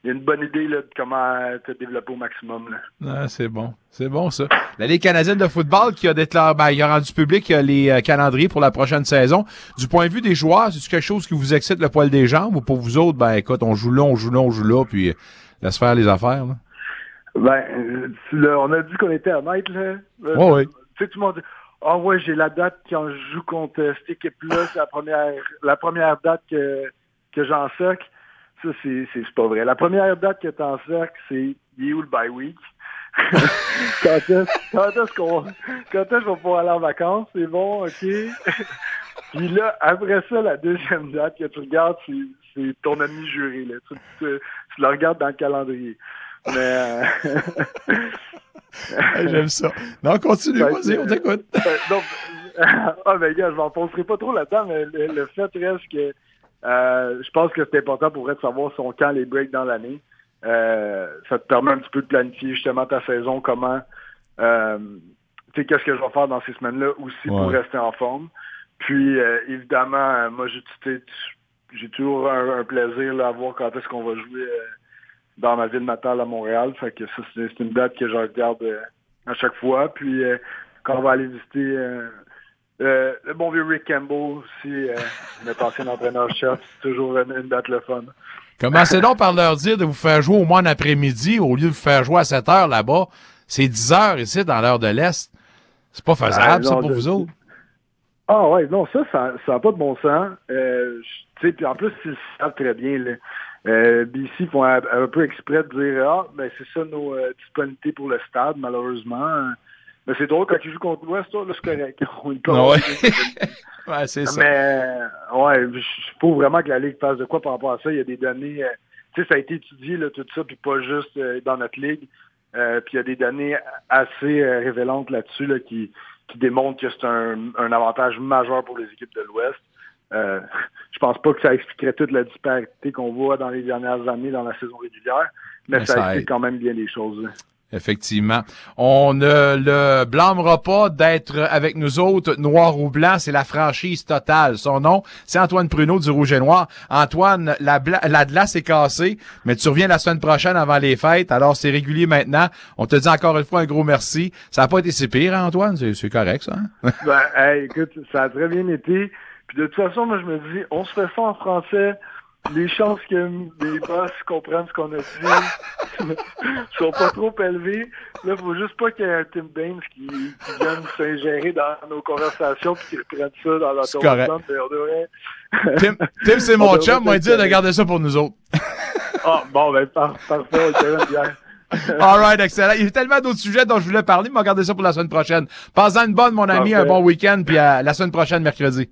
il a une bonne idée là, de comment te développer au maximum. Là. Ah, c'est bon. C'est bon, ça. La Ligue canadienne de football qui a déclaré, ben, il a rendu public euh, les euh, calendriers pour la prochaine saison. Du point de vue des joueurs, c'est quelque chose qui vous excite le poil des jambes ou pour vous autres, ben, écoute, on joue là, on joue là, on joue là, puis euh, laisse faire les affaires, là? Ben, euh, on a dit qu'on était honnête, là. Euh, Ouais, ouais. Tu sais, tout le monde dit, ah ouais, j'ai la date quand je joue contre euh, cette équipe-là, c'est la première, la première date que, que j'encercle. Ça, c'est, pas vrai. La première date que t'encercles, c'est, il est où le bye week? (laughs) quand est-ce, quand est-ce qu'on, quand est-ce qu'on va pouvoir aller en vacances? C'est bon, ok. (laughs) Puis là, après ça, la deuxième date que tu regardes, c'est, ton ami juré, là. Tu, tu, tu le regardes dans le calendrier. Mais, euh, (laughs) J'aime ça. Non, continue, Fait vas-y, on t'écoute. donc, ah, ben, gars, je m'en penserai pas trop là-dedans, mais le, le fait reste que euh, je pense que c'est important pour elle de savoir son quand les breaks dans l'année. Euh, ça te permet un petit peu de planifier justement ta saison, comment, euh, tu sais, qu'est-ce que je vais faire dans ces semaines-là aussi pour rester en forme. Puis, euh, évidemment, euh, moi, j'ai toujours un, un plaisir là, à voir quand est-ce qu'on va jouer dans ma ville natale à Montréal. Fait que ça, c'est une date que je regarde à chaque fois. Puis, euh, quand on va aller visiter euh, le bon vieux Rick Campbell aussi, euh, notre ancien entraîneur-chef, c'est toujours une, une date le fun. Commencez donc par leur dire de vous faire jouer au moins en après-midi au lieu de vous faire jouer à 7 heures là-bas? C'est 10 heures ici dans l'heure de l'Est. C'est pas faisable, Ah, ça, pour de- vous autres. Ah ouais, non, ça, ça n'a pas de bon sens. Euh, je- tu sais, puis en plus, ils le savent très bien. Là. Euh, BC font un, un peu exprès de dire Ah, ben c'est ça nos euh, disponibilités pour le stade, malheureusement. Mais c'est drôle quand ils jouent contre l'Ouest, là, c'est correct. On y Ah ouais. (laughs) Ouais, c'est ça. Mais ouais, il faut vraiment que la Ligue fasse de quoi par rapport à ça. Il y a des données, euh, tu sais, ça a été étudié, là, tout ça, puis pas juste euh, dans notre Ligue. Euh, puis il y a des données assez euh, révélantes là-dessus là, qui, qui démontrent que c'est un, un avantage majeur pour les équipes de l'Ouest. Euh, (laughs) je pense pas que ça expliquerait toute la disparité qu'on voit dans les dernières années dans la saison régulière, mais, Mais ça, ça explique quand même bien les choses. Effectivement. On ne le blâmera pas d'être avec nous autres, noir ou blanc, c'est la franchise totale. Son nom, c'est Antoine Pruneau du Rouge et Noir. Antoine, la, la glace est cassée, mais tu reviens la semaine prochaine avant les fêtes, alors c'est régulier maintenant. On te dit encore une fois un gros merci. Ça n'a pas été si pire, hein, Antoine? C'est correct, ça? hein? (laughs) Ben, écoute, ça a très bien été. Puis de toute façon, moi, je me dis, on se fait ça en français. Les chances que les boss comprennent ce qu'on a dit (laughs) sont pas trop élevées. Là, faut juste pas qu'il y ait un Tim Baines qui, qui vienne s'ingérer dans nos conversations puis qui reprenne ça dans la tour devrait... Tim, Tim, c'est (laughs) On mon chum, moi, dire de garder ça pour nous autres. Ah, bon, ben, par- parfait, fait bien. (laughs) All right, excellent. Il y a tellement d'autres sujets dont je voulais parler, mais on va garder ça pour la semaine prochaine. Passe-en une bonne, mon ami, Parfait. un bon week-end, puis à la semaine prochaine, mercredi.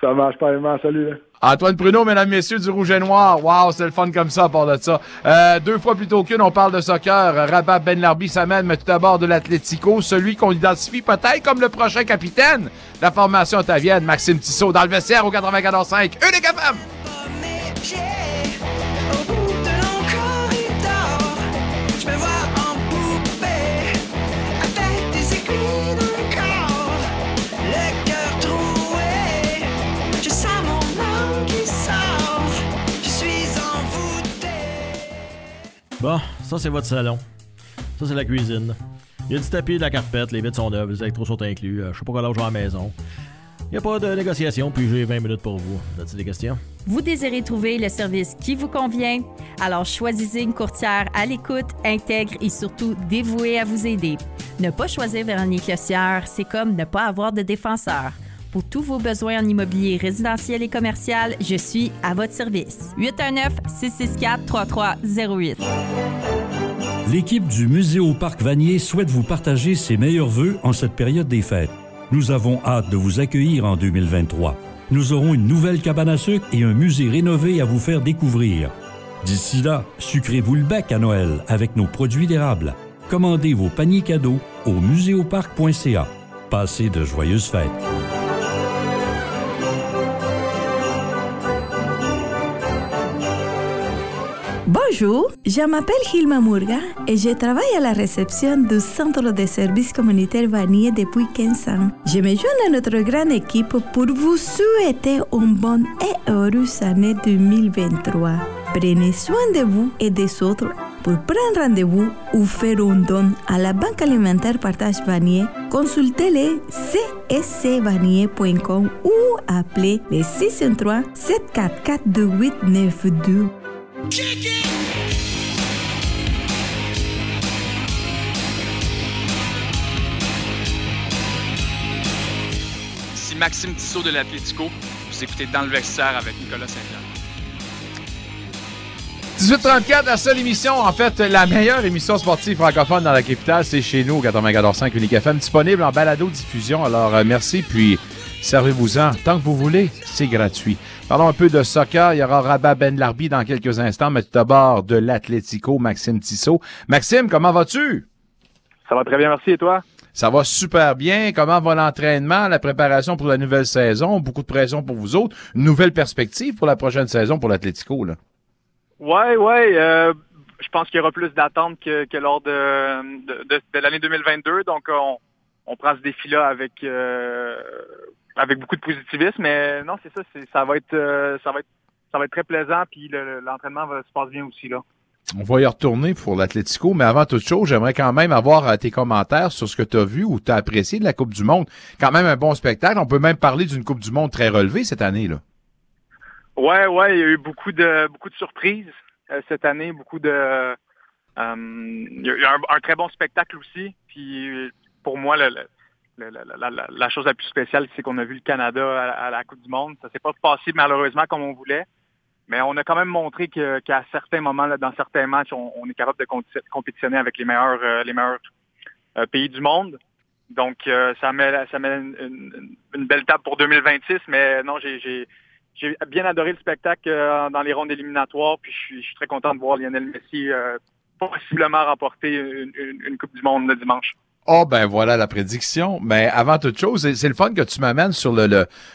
Ça marche pas. Salut, là. Antoine Pruneau, mesdames, messieurs, du Rouge et Noir. Wow, c'est le fun comme ça, à part de ça. Euh, deux fois plus tôt qu'une, on parle de soccer. Rabat Ben Larbi s'amène, mais tout d'abord de l'Atlético, celui qu'on identifie peut-être comme le prochain capitaine la formation ottavienne, Maxime Tissot, dans le vestiaire au 94.5. Unique FM! Bon, ça c'est votre salon. Ça c'est la cuisine. Il y a du tapis, de la carpette, les vitres sont neuves, les électros sont inclus. Euh, je sais pas je vais à la maison. Il n'y a pas de négociation, puis j'ai 20 minutes pour vous. As-tu des questions? Vous désirez trouver le service qui vous convient? Alors choisissez une courtière à l'écoute, intègre et surtout dévouée à vous aider. Ne pas choisir Véronique Lossière, c'est comme ne pas avoir de défenseur. Pour tous vos besoins en immobilier résidentiel et commercial, je suis à votre service. 819-664-3308. L'équipe du Musée au Parc Vanier souhaite vous partager ses meilleurs vœux en cette période des fêtes. Nous avons hâte de vous accueillir en 2023. Nous aurons une nouvelle cabane à sucre et un musée rénové à vous faire découvrir. D'ici là, sucrez-vous le bec à Noël avec nos produits d'érable. Commandez vos paniers cadeaux au muséoparc.ca. Passez de joyeuses fêtes. Bonjour, je m'appelle Hilma Murga et je travaille à la réception du Centre de services communautaires Vanier depuis 15 ans. Je me joins à notre grande équipe pour vous souhaiter une bonne et heureuse année 2023. Prenez soin de vous et des autres. Pour prendre rendez-vous ou faire un don à la Banque alimentaire Partage Vanier, consultez le cscvanier.com ou appelez le 603 744 2892. Maxime Tissot de l'Atlético. Vous écoutez Dans le vestiaire avec Nicolas Saint-Pierre. 1834, la seule émission, en fait, la meilleure émission sportive francophone dans la capitale, c'est chez nous, au 94.5 Unique FM, disponible en balado-diffusion. Alors, euh, merci, puis servez-vous-en tant que vous voulez, c'est gratuit. Parlons un peu de soccer. Il y aura Rabat Ben Larbi dans quelques instants, mais tout d'abord de l'Atlético, Maxime Tissot. Maxime, comment vas-tu? Ça va très bien, merci. Et toi? Ça va super bien. Comment va l'entraînement, la préparation pour la nouvelle saison? Beaucoup de pression pour vous autres. Nouvelle perspective pour la prochaine saison pour l'Atlético, là? Ouais, ouais. Euh, je pense qu'il y aura plus d'attentes que, lors de, de, l'année 2022. Donc, on, on, prend ce défi-là avec euh, avec beaucoup de positivisme. Mais non, c'est ça. Ça va être euh, ça va être très plaisant. Puis l'entraînement va se passer bien aussi là. On va y retourner pour l'Atlético, mais avant toute chose, j'aimerais quand même avoir euh, tes commentaires sur ce que tu as vu ou tu as apprécié de la Coupe du Monde. Quand même un bon spectacle. On peut même parler d'une Coupe du Monde très relevée cette année. là. Ouais, ouais, il y a eu beaucoup de beaucoup de surprises euh, cette année, beaucoup de euh, il y a eu un, très bon spectacle aussi. Puis pour moi, la, chose la plus spéciale, c'est qu'on a vu le Canada à, à, la Coupe du Monde. Ça s'est pas passé malheureusement comme on voulait, mais on a quand même montré qu'à certains moments, là, dans certains matchs, on, est capable de compétitionner avec les meilleurs euh, les meilleurs euh, pays du monde. Donc euh, ça met ça met une, belle table pour 2026, mais non, j'ai, bien adoré le spectacle euh, dans les rondes éliminatoires, puis je suis, je suis, très content de voir Lionel Messi euh, possiblement remporter une, une, Coupe du Monde le dimanche. Oh ben voilà la prédiction. Mais avant toute chose, c'est le fun que tu m'amènes sur le,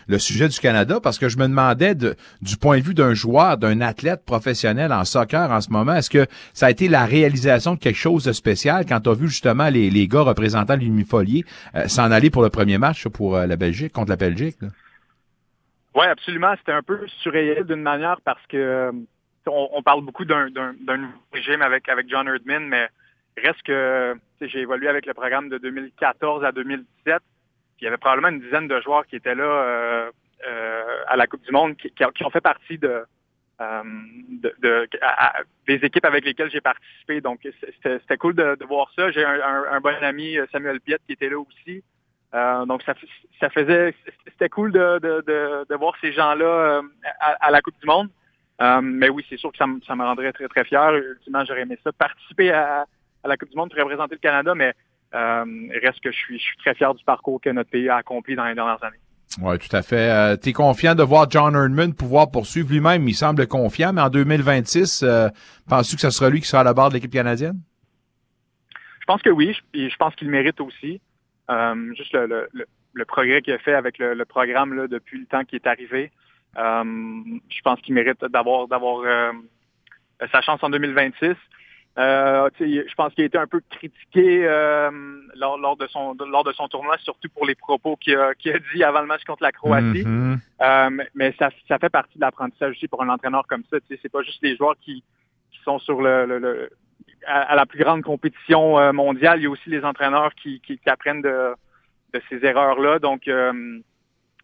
le, sujet du Canada parce que je me demandais de, du point de vue d'un joueur, d'un athlète professionnel en soccer en ce moment, est-ce que ça a été la réalisation de quelque chose de spécial quand tu as vu justement les, les gars représentant l'Unifolier euh, s'en aller pour le premier match pour euh, la Belgique, contre la Belgique? Oui, absolument. C'était un peu surréel d'une manière parce que on, on parle beaucoup d'un régime avec, avec John Erdman, mais reste que j'ai évolué avec le programme de 2014 à 2017. il y avait probablement une dizaine de joueurs qui étaient là euh, euh, à la Coupe du Monde, qui, qui ont fait partie de, euh, de, de des équipes avec lesquelles j'ai participé. Donc, c'était cool de, de, voir ça. J'ai un, un, un, bon ami, Samuel Piet, qui était là aussi. Euh, donc, ça, ça faisait, c'était cool de, de, voir ces gens-là euh, à, à, la Coupe du Monde. Euh, mais oui, c'est sûr que ça, ça, me rendrait très, très fier. Ultimement, j'aurais aimé ça. Participer à, à, la Coupe du Monde pour représenter le Canada, mais euh, reste que je suis, je suis très fier du parcours que notre pays a accompli dans les dernières années. Oui, tout à fait. Euh, tu es confiant de voir John Erdman pouvoir poursuivre lui-même? Il semble confiant, mais en 2026, euh, penses-tu que ce sera lui qui sera à la barre de l'équipe canadienne? Je pense que oui. Je, je pense qu'il mérite aussi. Euh, juste le, le, le progrès qu'il a fait avec le, programme là, depuis le temps qu'il est arrivé. Je pense qu'il mérite d'avoir d'avoir sa chance en 2026. Euh, je pense qu'il a été un peu critiqué euh, lors, lors, de son lors de son tournoi, surtout pour les propos qu'il a, qu a dit avant le match contre la Croatie. Mm-hmm. euh, mais ça, ça fait partie de l'apprentissage aussi pour un entraîneur comme ça. C'est pas juste les joueurs qui, qui sont sur le, le, le à, à, la plus grande compétition euh, mondiale. Il y a aussi les entraîneurs qui, qui, qui apprennent de, de ces erreurs-là. Donc, euh,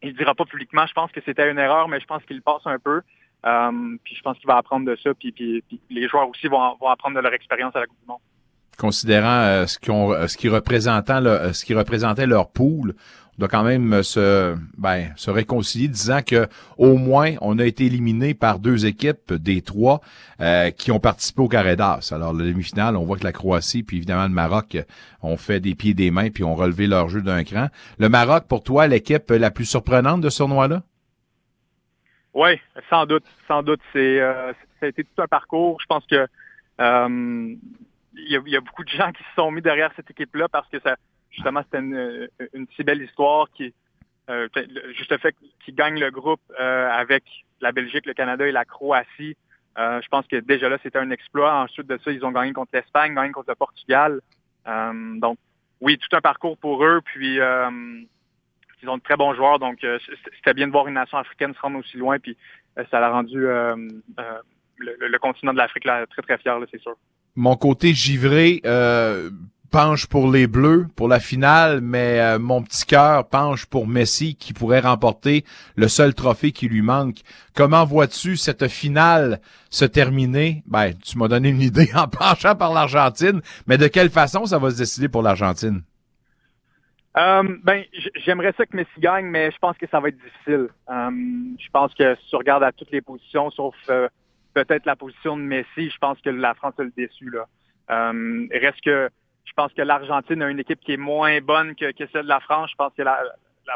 il ne dira pas publiquement, je pense que c'était une erreur, mais je pense qu'il passe un peu. Euh, puis je pense qu'il va apprendre de ça, puis, puis, les joueurs aussi vont, vont apprendre de leur expérience à la Coupe du Monde. Considérant euh, ce, qu'on, ce, qui représentait le, ce qui représentait leur pool, on doit quand même se, ben, se réconcilier disant que au moins on a été éliminé par deux équipes des trois euh, qui ont participé au carré d'as. Alors la demi-finale, on voit que la Croatie puis évidemment le Maroc ont fait des pieds et des mains puis ont relevé leur jeu d'un cran. Le Maroc, pour toi, l'équipe la plus surprenante de ce tournoi-là? Oui, sans doute, sans doute. C'est, euh, ça a été tout un parcours. Je pense que euh, il y, a, beaucoup de gens qui se sont mis derrière cette équipe-là parce que ça, justement, c'était une, une, si belle histoire qui, euh, juste le fait qu'ils gagnent le groupe euh, avec la Belgique, le Canada et la Croatie. Euh, je pense que déjà là, c'était un exploit. Ensuite de ça, ils ont gagné contre l'Espagne, gagné contre le Portugal. donc, oui, tout un parcours pour eux. Puis ils ont de très bons joueurs, donc euh, c'était bien de voir une nation africaine se rendre aussi loin, puis euh, ça l'a rendu euh, le, le, continent de l'Afrique très très fier, c'est sûr. Mon côté givré penche pour les Bleus pour la finale, mais mon petit cœur penche pour Messi qui pourrait remporter le seul trophée qui lui manque. Comment vois-tu cette finale se terminer? Ben, tu m'as donné une idée (laughs) en penchant par l'Argentine, mais de quelle façon ça va se décider pour l'Argentine? Euh, ben, j'aimerais ça que Messi gagne, mais je pense que ça va être difficile. Euh, je pense que si tu regardes à toutes les positions, sauf euh, peut-être la position de Messi, je pense que la France a le déçu. Là. Reste que je pense que l'Argentine a une équipe qui est moins bonne que, celle de la France. Je pense que la,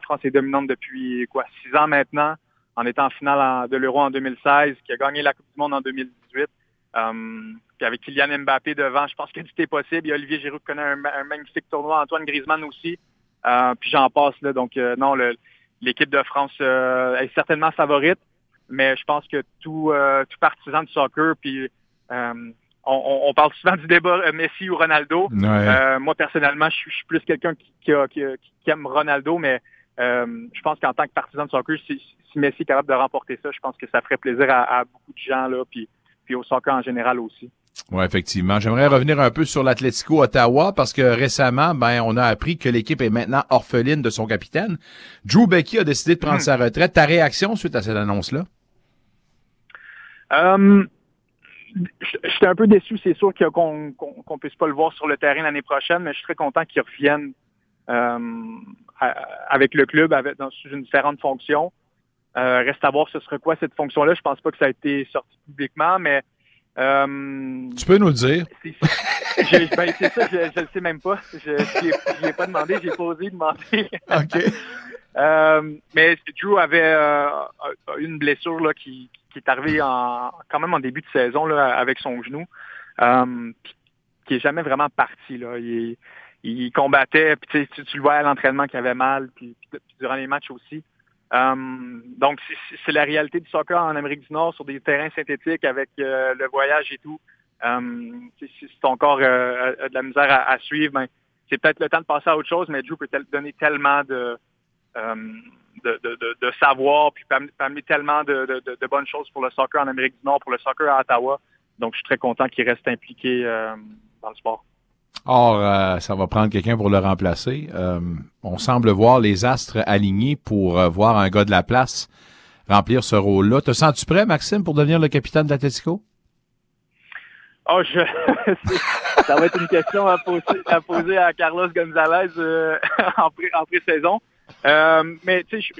France est dominante depuis quoi six ans maintenant, en étant en finale de l'Euro en 2016, qui a gagné la Coupe du Monde en 2018. Euh, puis avec Kylian Mbappé devant, je pense que tout est possible. Olivier Giroud connaît un, un magnifique tournoi, Antoine Griezmann aussi. Euh, puis j'en passe là. Donc euh, non, l'équipe de France euh, est certainement favorite, mais je pense que tout, euh, tout partisan de soccer, puis euh, on, on- on parle souvent du débat euh, Messi ou Ronaldo. Ouais. Euh, moi personnellement, je suis, je suis plus quelqu'un qui, qui, a- qui qui aime Ronaldo, mais euh, je pense qu'en tant que partisan de soccer, si, si Messi est capable de remporter ça, je pense que ça ferait plaisir à, à beaucoup de gens là, puis, puis au soccer en général aussi. Oui, effectivement. J'aimerais revenir un peu sur l'Atlético Ottawa parce que récemment, ben, on a appris que l'équipe est maintenant orpheline de son capitaine. Drew Becky a décidé de prendre sa retraite. Ta réaction suite à cette annonce-là? J- J'étais un peu déçu, c'est sûr qu'on qu'on puisse pas le voir sur le terrain l'année prochaine, mais je suis très content qu'il revienne euh, avec le club avec, dans sous une différente fonction. Euh, reste à voir ce serait quoi cette fonction-là. Je pense pas que ça a été sorti publiquement, mais euh, Tu peux nous le dire? j'ai- ben, c'est ça, je, je le sais même pas. Je ne l'ai pas demandé, j'ai pas osé demander. OK. (laughs) Euh, mais Drew avait euh, une blessure là, qui, qui est arrivée en, quand même en début de saison là, avec son genou, qui est jamais vraiment parti. Là. Il, il combattait, puis tu, tu, tu le vois à l'entraînement qu'il avait mal, puis, puis- puis durant les matchs aussi. Euh, donc, c'est- la réalité du soccer en Amérique du Nord sur des terrains synthétiques avec euh, le voyage et tout. Euh, si ton corps a, de la misère à, suivre, ben, c'est peut-être le temps de passer à autre chose, mais Drew peut donner tellement de, de, savoir, puis amener tellement de, bonnes choses pour le soccer en Amérique du Nord, pour le soccer à Ottawa. Donc, je suis très content qu'il reste impliqué dans le sport. Or, euh, ça va prendre quelqu'un pour le remplacer. Euh, on semble voir les astres alignés pour euh, voir un gars de la place remplir ce rôle-là. Te sens-tu prêt, Maxime, pour devenir le capitaine de l'Atletico? Oh, je... (laughs) ça va être une question à poser à, Carlos Gonzalez euh, (laughs) en, pré- en pré-saison. Euh, mais tu sais,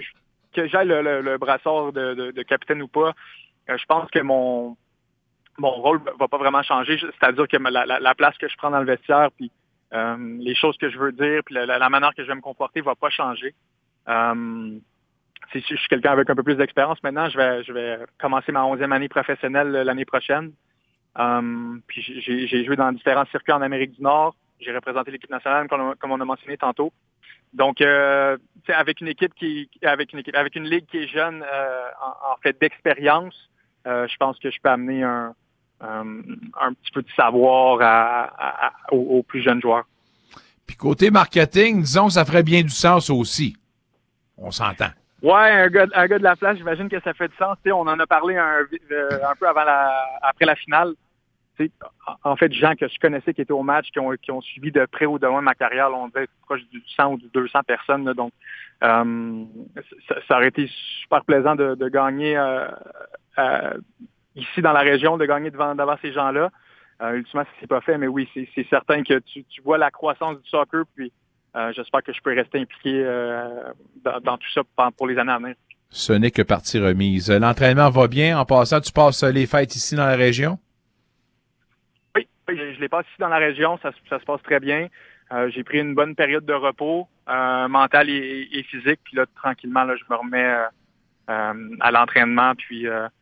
que j'aille le, le- brassard de, capitaine ou pas, je pense que mon mon rôle va pas vraiment changer. C'est-à-dire que la, la- la place que je prends dans le vestiaire, puis euh, les choses que je veux dire, puis la, manière que je vais me comporter va pas changer. Euh, si je suis quelqu'un avec un peu plus d'expérience maintenant, je vais, je vais commencer ma onzième année professionnelle euh, l'année prochaine. Um, puis j'ai joué dans différents circuits en Amérique du Nord. J'ai représenté l'équipe nationale, comme on, comme on a mentionné tantôt. Donc, euh, avec une équipe qui, avec une équipe, avec une ligue qui est jeune, euh, en, en fait d'expérience, euh, je pense que je peux amener un, un, un petit peu de savoir à, à- à- aux, aux plus jeunes joueurs. Puis côté marketing, disons que ça ferait bien du sens aussi. On s'entend. Ouais, un gars, un gars de la place, j'imagine que ça fait du sens. On en a parlé un, euh, un peu avant la, après la finale. En fait, gens que je connaissais qui étaient au match, qui ont, qui ont suivi de près ou de loin ma carrière, là, on devait être proche du 100 ou du 200 personnes. là. donc, euh, ça, ça aurait été super plaisant de, de gagner euh, euh, ici dans la région, de gagner devant, devant ces gens-là. Euh, ultimement, ça s'est pas fait, mais oui, c'est certain que tu, tu vois la croissance du soccer, puis euh, j'espère que je peux rester impliqué euh, dans, dans tout ça pour, pour les années à venir. Ce n'est que partie remise. L'entraînement va bien. En passant, tu passes les fêtes ici dans la région? Oui, oui, je, je les passe ici dans la région, ça, se- ça se passe très bien. Euh, j'ai pris une bonne période de repos euh, mental et, et physique, puis là, tranquillement, là, je me remets euh, à l'entraînement, puis, euh, puis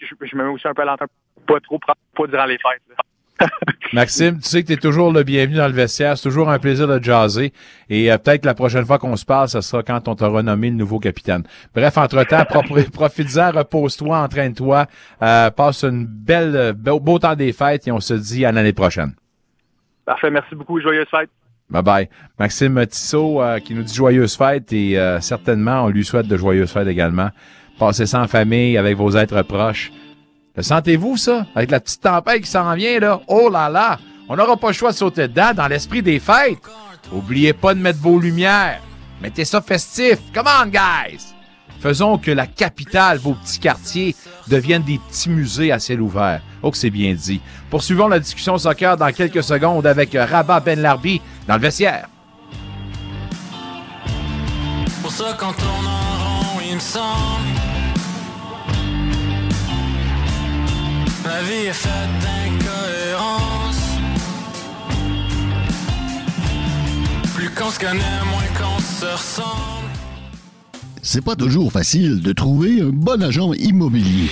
je, je me mets aussi un peu à pas trop pas durant les fêtes. là. (laughs) Maxime, tu sais que tu es toujours le bienvenu dans le vestiaire. C'est toujours un plaisir de jaser. Et euh, peut-être que la prochaine fois qu'on se parle, ce sera quand on t'aura nommé le nouveau capitaine. Bref, entre-temps, (laughs) pro- profites-en, repose-toi, entraîne-toi, euh, passe une belle, euh, beau, beau temps des fêtes et on se dit à l'année prochaine. Parfait, merci beaucoup, joyeuse fête. Bye bye. Maxime Tissot euh, qui nous dit joyeuses fêtes et euh, certainement on lui souhaite de joyeuses fêtes également. Passez ça en famille avec vos êtres proches. Le sentez-vous ça? Avec la petite tempête qui s'en vient là? Oh là là, on n'aura pas le choix de sauter dedans dans l'esprit des fêtes. Oubliez pas de mettre vos lumières. Mettez ça festif. Come on guys. Faisons que la capitale, vos petits quartiers, deviennent des petits musées à ciel ouvert. Oh que c'est bien dit. Poursuivons la discussion soccer dans quelques secondes avec Rabat Ben Larbi dans le vestiaire. ça qu'on tourne en rond, il me semble. Vie est faite. Plus qu'on se connaît, moins qu'on se ressemble. C'est pas toujours facile de trouver un bon agent immobilier.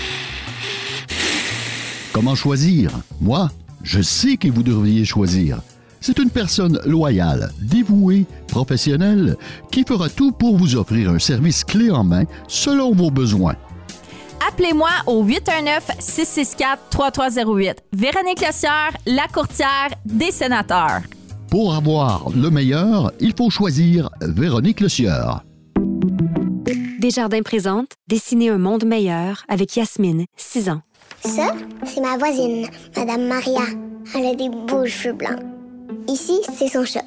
Comment choisir? Moi, je sais que vous devriez choisir. C'est une personne loyale, dévouée, professionnelle, qui fera tout pour vous offrir un service clé en main selon vos besoins. Appelez-moi au 819-664-3308. Véronique Lossière, la courtière des sénateurs. Pour avoir le meilleur, il faut choisir Véronique Le Sieur. Desjardins présente Dessiner un monde meilleur avec Yasmine, 6 ans. Ça, c'est ma voisine, Madame Maria. Elle a des beaux cheveux blancs. Ici, c'est son chat.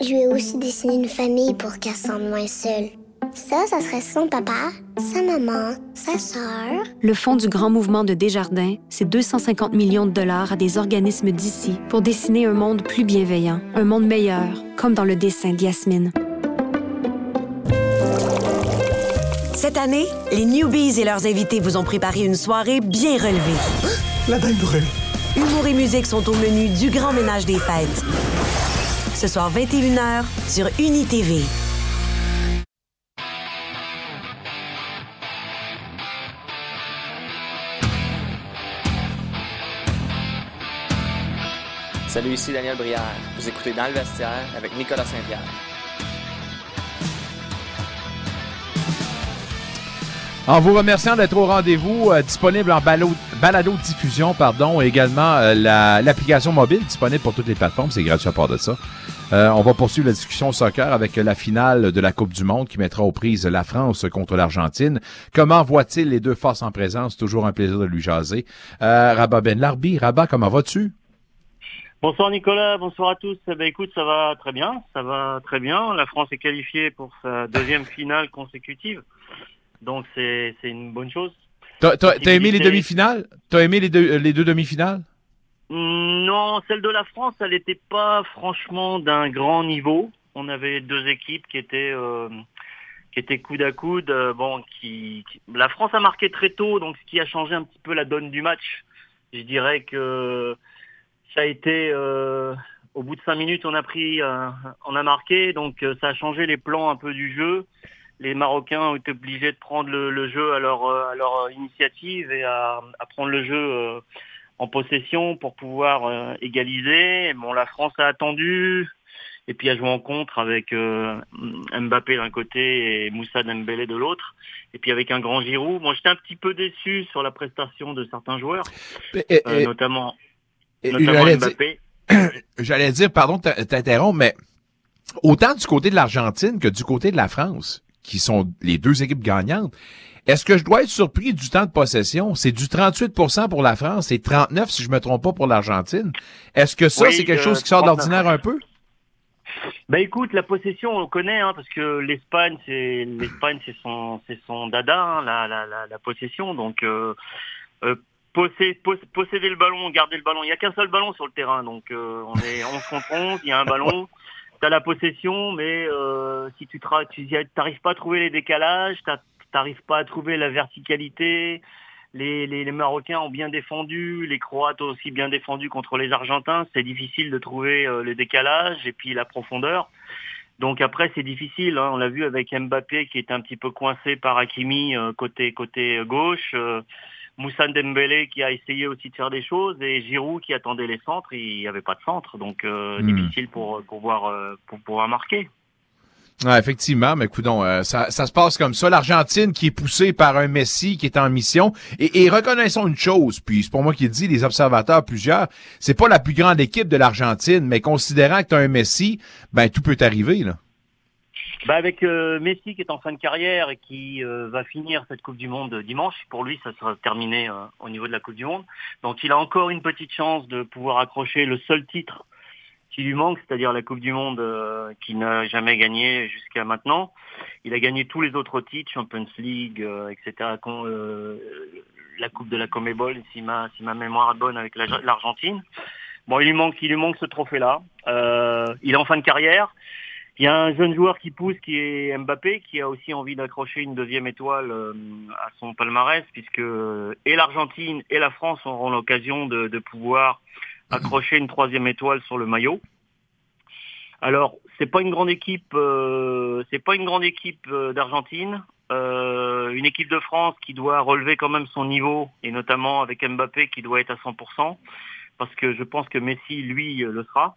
Je lui ai aussi dessiné une famille pour qu'elle se sente moins seule. Ça, ça serait son papa, sa maman, sa sœur. Le fonds du grand mouvement de Desjardins, c'est 250 millions de dollars à des organismes d'ici pour dessiner un monde plus bienveillant, un monde meilleur, comme dans le dessin d'Yasmine. Cette année, les Newbies et leurs invités vous ont préparé une soirée bien relevée. La dinde brûle. Humour et musique sont au menu du grand ménage des fêtes. Ce soir 21h sur UniTV. Salut, ici Daniel Brière. Vous écoutez Dans le vestiaire avec Nicolas Saint-Pierre. En vous remerciant d'être au rendez-vous, euh, disponible en balado-diffusion, pardon, et également euh, la- l'application mobile disponible pour toutes les plateformes, c'est gratuit à part de ça. Euh, on va poursuivre la discussion soccer avec la finale de la Coupe du Monde qui mettra aux prises la France contre l'Argentine. Comment voit-il les deux forces en présence? Toujours un plaisir de lui jaser. Euh, Rabat Ben Larbi, Rabat, comment vas-tu? Bonsoir Nicolas, bonsoir à tous. Eh ben, écoute, ça va très bien, ça va très bien. La France est qualifiée pour sa deuxième finale consécutive, donc c'est c'est une bonne chose. T'as aimé les demi-finales? T'as aimé les deux, les deux demi-finales? Hmm, Non, celle de la France, elle n'était pas franchement d'un grand niveau. On avait deux équipes qui étaient euh, qui étaient coude à coude. euh, bon, qui, qui- la France a marqué très tôt, donc ce qui a changé un petit peu la donne du match. Je dirais que ça a été euh, au bout de cinq minutes, on a pris, euh, on a marqué, donc euh, ça a changé les plans un peu du jeu. Les Marocains ont été obligés de prendre le, le jeu à leur, à leur initiative et à, à prendre le jeu en possession pour pouvoir égaliser. Bon, la France a attendu et puis a joué en contre avec Mbappé d'un côté et Moussa Dembélé de l'autre. Et puis avec un grand Giroud. Moi, j'étais un petit peu déçu sur la prestation de certains joueurs, Et- et- notamment (clears throat) j'allais dire- pardon t'interrompre, mais autant du côté de l'Argentine que du côté de la France, qui sont les deux équipes gagnantes, est-ce que je dois être surpris du temps de possession? C'est du 38% pour la France et 39, si je me trompe pas, pour l'Argentine. Est-ce que ça, Oui, c'est quelque euh, chose qui sort de 39. l'ordinaire un peu? Bah écoute, la possession, on connaît, hein, parce que l'Espagne, c'est l'Espagne, c'est son, c'est son dada, hein, la, la, la, la possession. Donc euh, euh, possé- pos- posséder le ballon, garder le ballon. Il y a qu'un seul ballon sur le terrain, donc euh, on est 11 contre 11, Il y a un ballon. (laughs) T'as la possession, mais euh, si tu tu t'arrives pas à trouver les décalages, t'as- t'arrives pas à trouver la verticalité. Les, les, les Marocains ont bien défendu, les Croates ont aussi bien défendu contre les Argentins. C'est difficile de trouver euh, le décalage et puis la profondeur. Donc après c'est difficile. hein. On l'a vu avec Mbappé qui est un petit peu coincé par Hakimi euh, côté côté gauche. euh, Moussa Dembélé qui a essayé aussi de faire des choses et Giroud qui attendait les centres. Il n'y avait pas de centre, donc euh, Hmm. difficile pour pour pouvoir euh, pour pouvoir marquer. Ouais, effectivement, mais coudon, euh, ça, ça se passe comme ça. L'Argentine qui est poussée par un Messi qui est en mission. Et, et reconnaissons une chose, puis c'est pour moi qui dis, les observateurs plusieurs, c'est pas la plus grande équipe de l'Argentine, mais considérant que tu as un Messi, ben tout peut arriver, là. Bah avec euh, Messi qui est en fin de carrière et qui euh, va finir cette Coupe du Monde dimanche, pour lui ça sera terminé euh, au niveau de la Coupe du Monde. Donc il a encore une petite chance de pouvoir accrocher le seul titre qui lui manque, c'est-à-dire la Coupe du Monde euh, qu'il n'a jamais gagné jusqu'à maintenant. Il a gagné tous les autres titres, Champions League, euh, etc. euh, la Coupe de la Comebol, si ma, si ma mémoire est bonne avec la- l'Argentine. Bon, il lui manque, il lui manque ce trophée-là. Il est en fin de carrière. Il y a un jeune joueur qui pousse, qui est Mbappé, qui a aussi envie d'accrocher une deuxième étoile euh, à son palmarès, puisque euh, et l'Argentine et la France auront l'occasion de, de pouvoir accrocher une troisième étoile sur le maillot. Alors, c'est pas une grande équipe, euh, c'est pas une grande équipe d'Argentine. Euh, une équipe de France qui doit relever quand même son niveau, et notamment avec Mbappé qui doit être à 100%, parce que je pense que Messi, lui, le sera.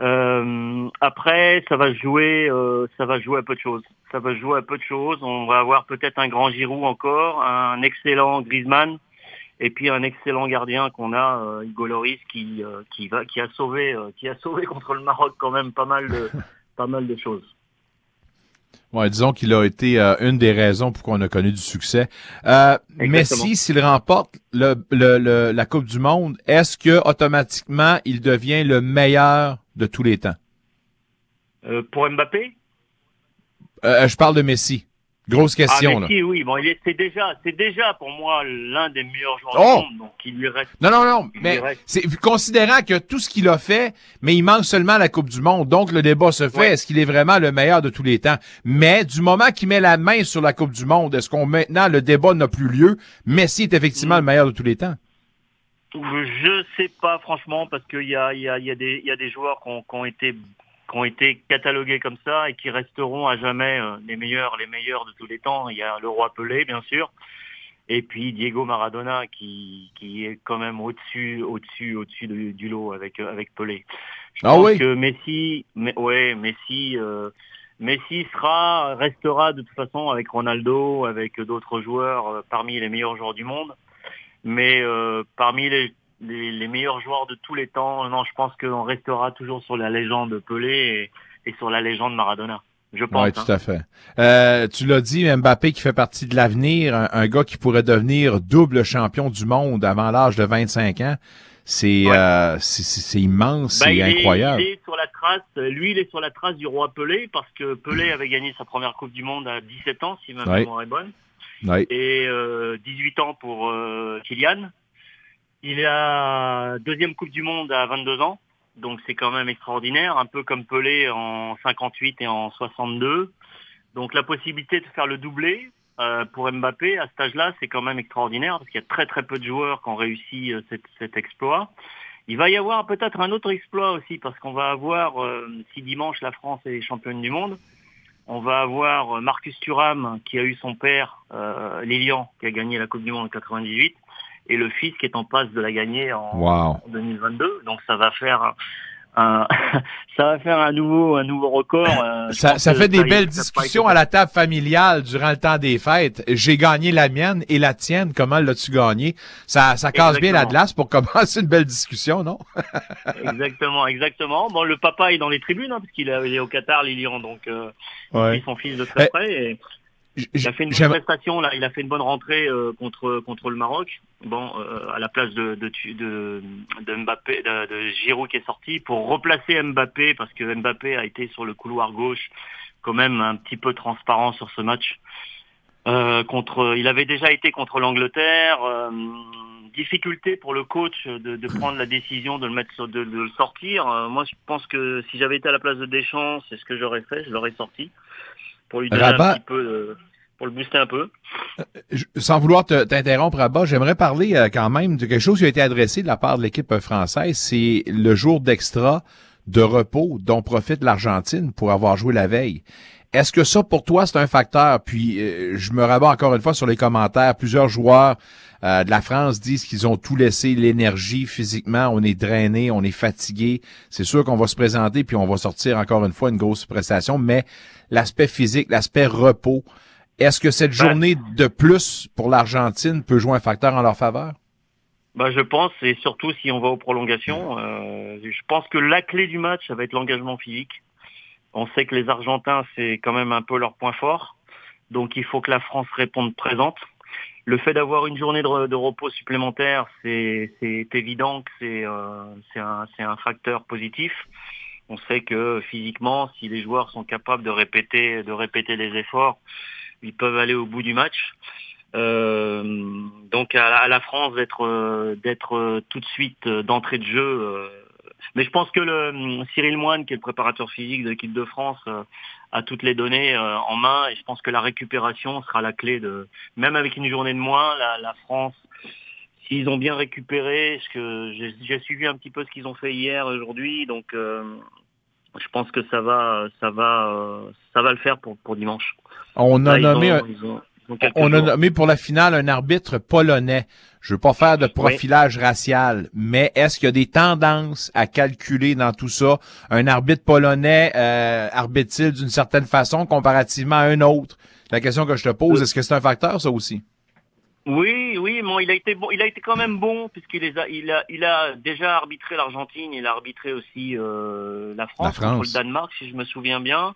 Euh, après, ça va jouer, euh, ça va jouer à peu de choses. Ça va jouer à peu de choses. On va avoir peut-être un grand Giroud encore, un excellent Griezmann, et puis un excellent gardien qu'on a, euh, Hugo Lloris, qui euh, qui va, qui a sauvé, euh, qui a sauvé contre le Maroc quand même pas mal de (laughs) pas mal de choses. Ouais, disons qu'il a été euh, une des raisons pour qu'on a connu du succès. Euh, Messi, s'il remporte le, le- le- la Coupe du Monde, est-ce que automatiquement il devient le meilleur de tous les temps? Euh, pour Mbappé? Euh, je parle de Messi. Grosse question, ah, là. Messi, oui, bon, il est, c'est déjà, c'est déjà pour moi l'un des meilleurs joueurs Oh! du monde, donc il lui reste. Non, non, non, mais c'est considérant que tout ce qu'il a fait, mais il manque seulement la Coupe du Monde. Donc, le débat se fait, est-ce qu'il est vraiment le meilleur de tous les temps? Mais du moment qu'il met la main sur la Coupe du Monde, est-ce qu'on maintenant, le débat n'a plus lieu? Messi est effectivement le meilleur de tous les temps. Je sais pas franchement parce qu'il y a, il y, a, il y, a des- il y a des joueurs qui ont, qui ont été qui ont été catalogués comme ça et qui resteront à jamais euh, les meilleurs les meilleurs de tous les temps. Il y a le roi Pelé bien sûr et puis Diego Maradona qui, qui est quand même au-dessus au-dessus au-dessus du, du lot avec euh, avec Pelé. Je Ah pense oui? que Messi mais ouais Messi euh, Messi sera restera de toute façon avec Ronaldo avec d'autres joueurs euh, parmi les meilleurs joueurs du monde mais euh, parmi les, les, les meilleurs joueurs de tous les temps, non, je pense qu'on restera toujours sur la légende Pelé et, et sur la légende Maradona. Je pense. Oui, hein. tout à fait. Euh, tu l'as dit, Mbappé qui fait partie de l'avenir, un, un gars qui pourrait devenir double champion du monde avant l'âge de 25 ans. C'est euh, c'est- immense, Ben, c'est incroyable. il est sur la trace, lui, il est sur la trace du roi Pelé parce que Pelé avait gagné sa première Coupe du Monde à 17 ans, si ma Ouais. mémoire est bonne. Ouais. et euh, 18 ans pour euh, Kylian. Il a deuxième Coupe du Monde à 22 ans, donc c'est quand même extraordinaire, un peu comme Pelé en 58 et en 62. Donc la possibilité de faire le doublé euh, pour Mbappé à cet âge-là, c'est quand même extraordinaire parce qu'il y a très très peu de joueurs qui ont réussi euh, cet, cet exploit. Il va y avoir peut-être un autre exploit aussi parce qu'on va avoir, euh, si dimanche la France est championne du monde, on va avoir euh, Marcus Thuram qui a eu son père, euh, Lilian, qui a gagné la Coupe du Monde en 98, et le fils qui est en passe de la gagner en, Wow. en 2022. Donc ça va faire un, (laughs) ça va faire un nouveau un nouveau record. euh, Ça, ça fait des belles discussions à la table familiale durant le temps des fêtes. J'ai gagné la mienne et la tienne. Comment l'as-tu gagné? Ça, ça casse bien la glace pour commencer une belle discussion, non? (laughs) Exactement, exactement. Bon, le papa est dans les tribunes hein, parce qu'il est, au Qatar, Lilian, donc euh, Ouais. son fils de très Eh, près. Et il a fait une bonne prestation là, il a fait une bonne rentrée euh, contre contre le Maroc. Bon, euh, à la place de de, de, de Mbappé, de, de Giroud qui est sorti pour replacer Mbappé parce que Mbappé a été sur le couloir gauche quand même un petit peu transparent sur ce match. Euh, contre, il avait déjà été contre l'Angleterre. difficulté pour le coach de, prendre la décision de le mettre, sur- de, le sortir. Moi, je pense que si j'avais été à la place de Deschamps, c'est ce que j'aurais fait. Je l'aurais sorti pour lui donner Rabat- un petit peu, de- pour le booster un peu. Je- sans vouloir te- t'interrompre à bas, j'aimerais parler euh, quand même de quelque chose qui a été adressé de la part de l'équipe euh, française. C'est le jour d'extra de repos dont profite l'Argentine pour avoir joué la veille. Est-ce que ça, pour toi, c'est un facteur? Puis, euh, je me rabats encore une fois sur les commentaires. Plusieurs joueurs euh, de la France disent qu'ils ont tout laissé, l'énergie physiquement. On est drainé, on est fatigué. C'est sûr qu'on va se présenter puis on va sortir encore une fois une grosse prestation. Mais l'aspect physique, l'aspect repos, est-ce que cette journée de plus pour l'Argentine peut jouer un facteur en leur faveur? Bah, je pense, et surtout si on va aux prolongations, euh, je pense que la clé du match, ça va être l'engagement physique. On sait que les Argentins, c'est quand même un peu leur point fort. Donc il faut que la France réponde présente. Le fait d'avoir une journée de, re- de repos supplémentaire, c'est évident que c'est euh, un, c'est un facteur positif. On sait que physiquement, si les joueurs sont capables de répéter, de répéter les efforts, ils peuvent aller au bout du match. Euh, donc à, la- à la France d'être euh, d'être euh, tout de suite euh, d'entrée de jeu Mais je pense que le hum, Cyril Moine, qui est le préparateur physique de l'équipe de France, a toutes les données en main et je pense que la récupération sera la clé de. Même avec une journée de moins, la, la France, s'ils ont bien récupéré, ce que j'ai j'ai suivi un petit peu ce qu'ils ont fait hier, aujourd'hui, donc euh, je pense que ça va, ça va, euh, ça va le faire pour pour dimanche. On a nommé, ont- un- ils ont- ils ont quelques on a nommé pour la finale un arbitre polonais. Je veux pas faire de profilage racial, mais est-ce qu'il y a des tendances à calculer dans tout ça? Un arbitre polonais euh, arbitre-t-il d'une certaine façon comparativement à un autre? La question que je te pose, est-ce que c'est un facteur, ça aussi? Oui, oui, bon, il a été bon, il a été quand même bon puisqu'il les a, il a, il a déjà arbitré l'Argentine, il a arbitré aussi euh, la France, La France. contre le Danemark, si je me souviens bien,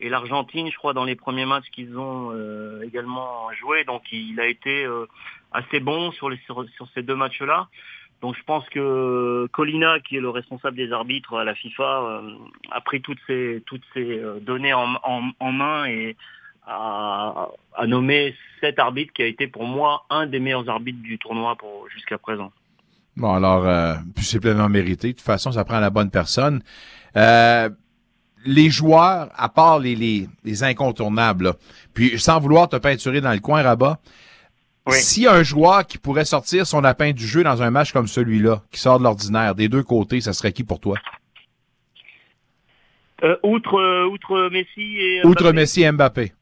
et l'Argentine, je crois, dans les premiers matchs qu'ils ont euh, également joué, donc il a été euh, assez bon sur les sur, sur ces deux matchs-là. Donc je pense que Colina, qui est le responsable des arbitres à la FIFA, euh, a pris toutes ces toutes ces euh, données en, en, en main et a, a nommé cet arbitre qui a été pour moi un des meilleurs arbitres du tournoi pour jusqu'à présent. Bon, alors, euh, puis c'est pleinement mérité. De toute façon, ça prend la bonne personne. Euh, les joueurs, à part les, les, les incontournables, là, puis sans vouloir te peinturer dans le coin, Rabat, y a un joueur qui pourrait sortir son lapin du jeu dans un match comme celui-là, qui sort de l'ordinaire, des deux côtés, ça serait qui pour toi? Euh, outre outre Messi et Outre Mbappé, Messi et Mbappé.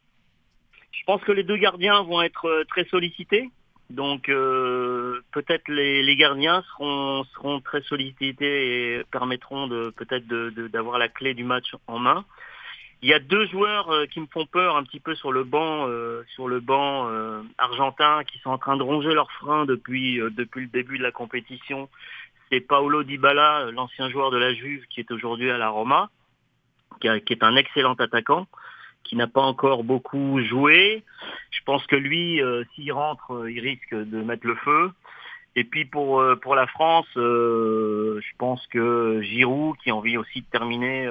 Je pense que les deux gardiens vont être euh, très sollicités. Donc euh, peut-être les, gardiens seront seront très sollicités et permettront peut-être d'avoir la clé du match en main. Il y a deux joueurs euh, qui me font peur un petit peu sur le banc euh, sur le banc argentin qui sont en train de ronger leurs freins depuis le début de la compétition. C'est Paolo Dybala, l'ancien joueur de la Juve qui est aujourd'hui à la Roma, qui est un excellent attaquant qui n'a pas encore beaucoup joué. Je pense que lui, euh, s'il rentre, euh, il risque de mettre le feu. Et puis pour euh, pour la France, je pense que Giroud, qui a envie aussi de terminer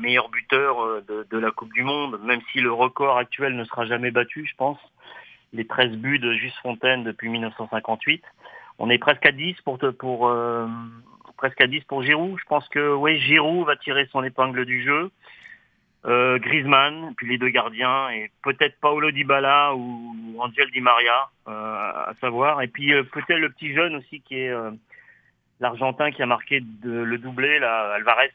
meilleur buteur de, la Coupe du Monde, même si le record actuel ne sera jamais battu, je pense. Les 13 buts de Juste Fontaine depuis 1958. On est presque à 10 pour pour presque à 10 pour Giroud. Je pense que oui, Giroud va tirer son épingle du jeu. Euh, Griezmann, puis les deux gardiens, et peut-être Paolo Dybala ou Angel Di Maria, euh, à savoir. Et puis euh, peut-être le petit jeune aussi qui est l'Argentin qui a marqué de- le doublé, là, Alvarez,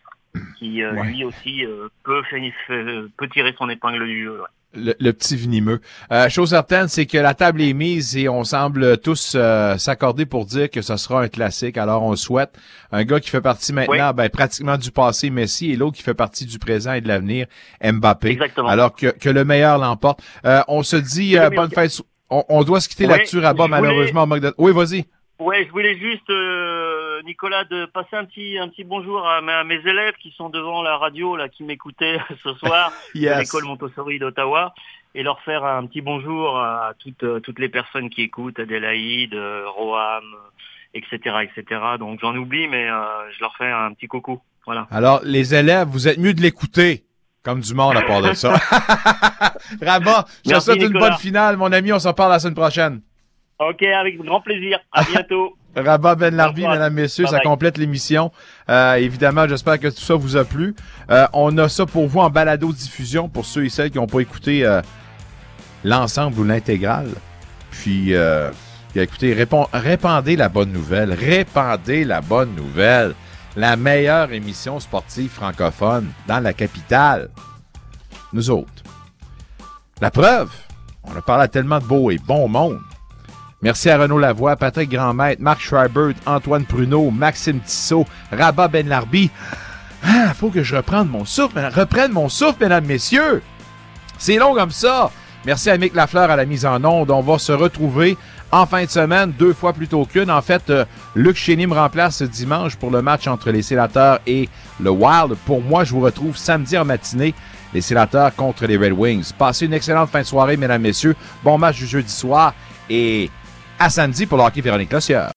qui lui aussi peut, finir- fait- peut tirer son épingle du jeu. ouais. Le, le petit venimeux. Euh, chose certaine, c'est que la table est mise et on semble tous euh, s'accorder pour dire que ce sera un classique. Alors on souhaite un gars qui fait partie maintenant ben, pratiquement du passé, Messi, et l'autre qui fait partie du présent et de l'avenir, Mbappé. Exactement. Alors que, que le meilleur l'emporte. Euh, on se dit euh, bonne fête. On, on doit se quitter Ouais, là-dessus, Rabat, je voulais- malheureusement. de- Oui, vas-y. Ouais, je voulais juste, euh, Nicolas, de passer un petit, un petit bonjour à, mes- à mes élèves qui sont devant la radio, là, qui m'écoutaient (laughs) ce soir, (laughs) Yes. de l'école Montessori d'Ottawa, et leur faire un petit bonjour à toutes, euh, toutes les personnes qui écoutent, Adélaïde, euh, Roham, euh, etc., etc. Donc j'en oublie, mais euh, je leur fais un petit coucou. Voilà. Alors, les élèves, vous êtes mieux de l'écouter. Comme du monde à part de ça. (laughs) Rabat, je te souhaite une bonne finale, mon ami. On s'en parle la semaine prochaine. Ok, avec grand plaisir. À (laughs) bientôt. Rabat Ben Larbi, mesdames, messieurs, ça Bye complète l'émission. Euh, évidemment, j'espère que tout ça vous a plu. Euh, on a ça pour vous en balado-diffusion pour ceux et celles qui n'ont pas écouté euh, l'ensemble ou l'intégrale. Puis, puis, écoutez, répond- répandez la bonne nouvelle. Répandez la bonne nouvelle. La meilleure émission sportive francophone dans la capitale. Nous autres. La preuve, on a parlé à tellement de beau et bon monde. Merci à Renaud Lavoie, Patrick Grandmaître, Marc Schreiber, Antoine Pruneau, Maxime Tissot, Rabat Benlarbi. Ah, faut que je reprenne mon souffle, reprenne mon souffle, mesdames, messieurs. C'est long comme ça. Merci à Mick Lafleur à la mise en onde. On va se retrouver en fin de semaine, deux fois plus tôt qu'une. En fait, euh, Luc Chény me remplace ce dimanche pour le match entre les Sénateurs et le Wild. Pour moi, je vous retrouve samedi en matinée, les Sénateurs contre les Red Wings. Passez une excellente fin de soirée, mesdames, messieurs. Bon match du jeudi soir et à samedi pour le hockey Véronique Lossieur.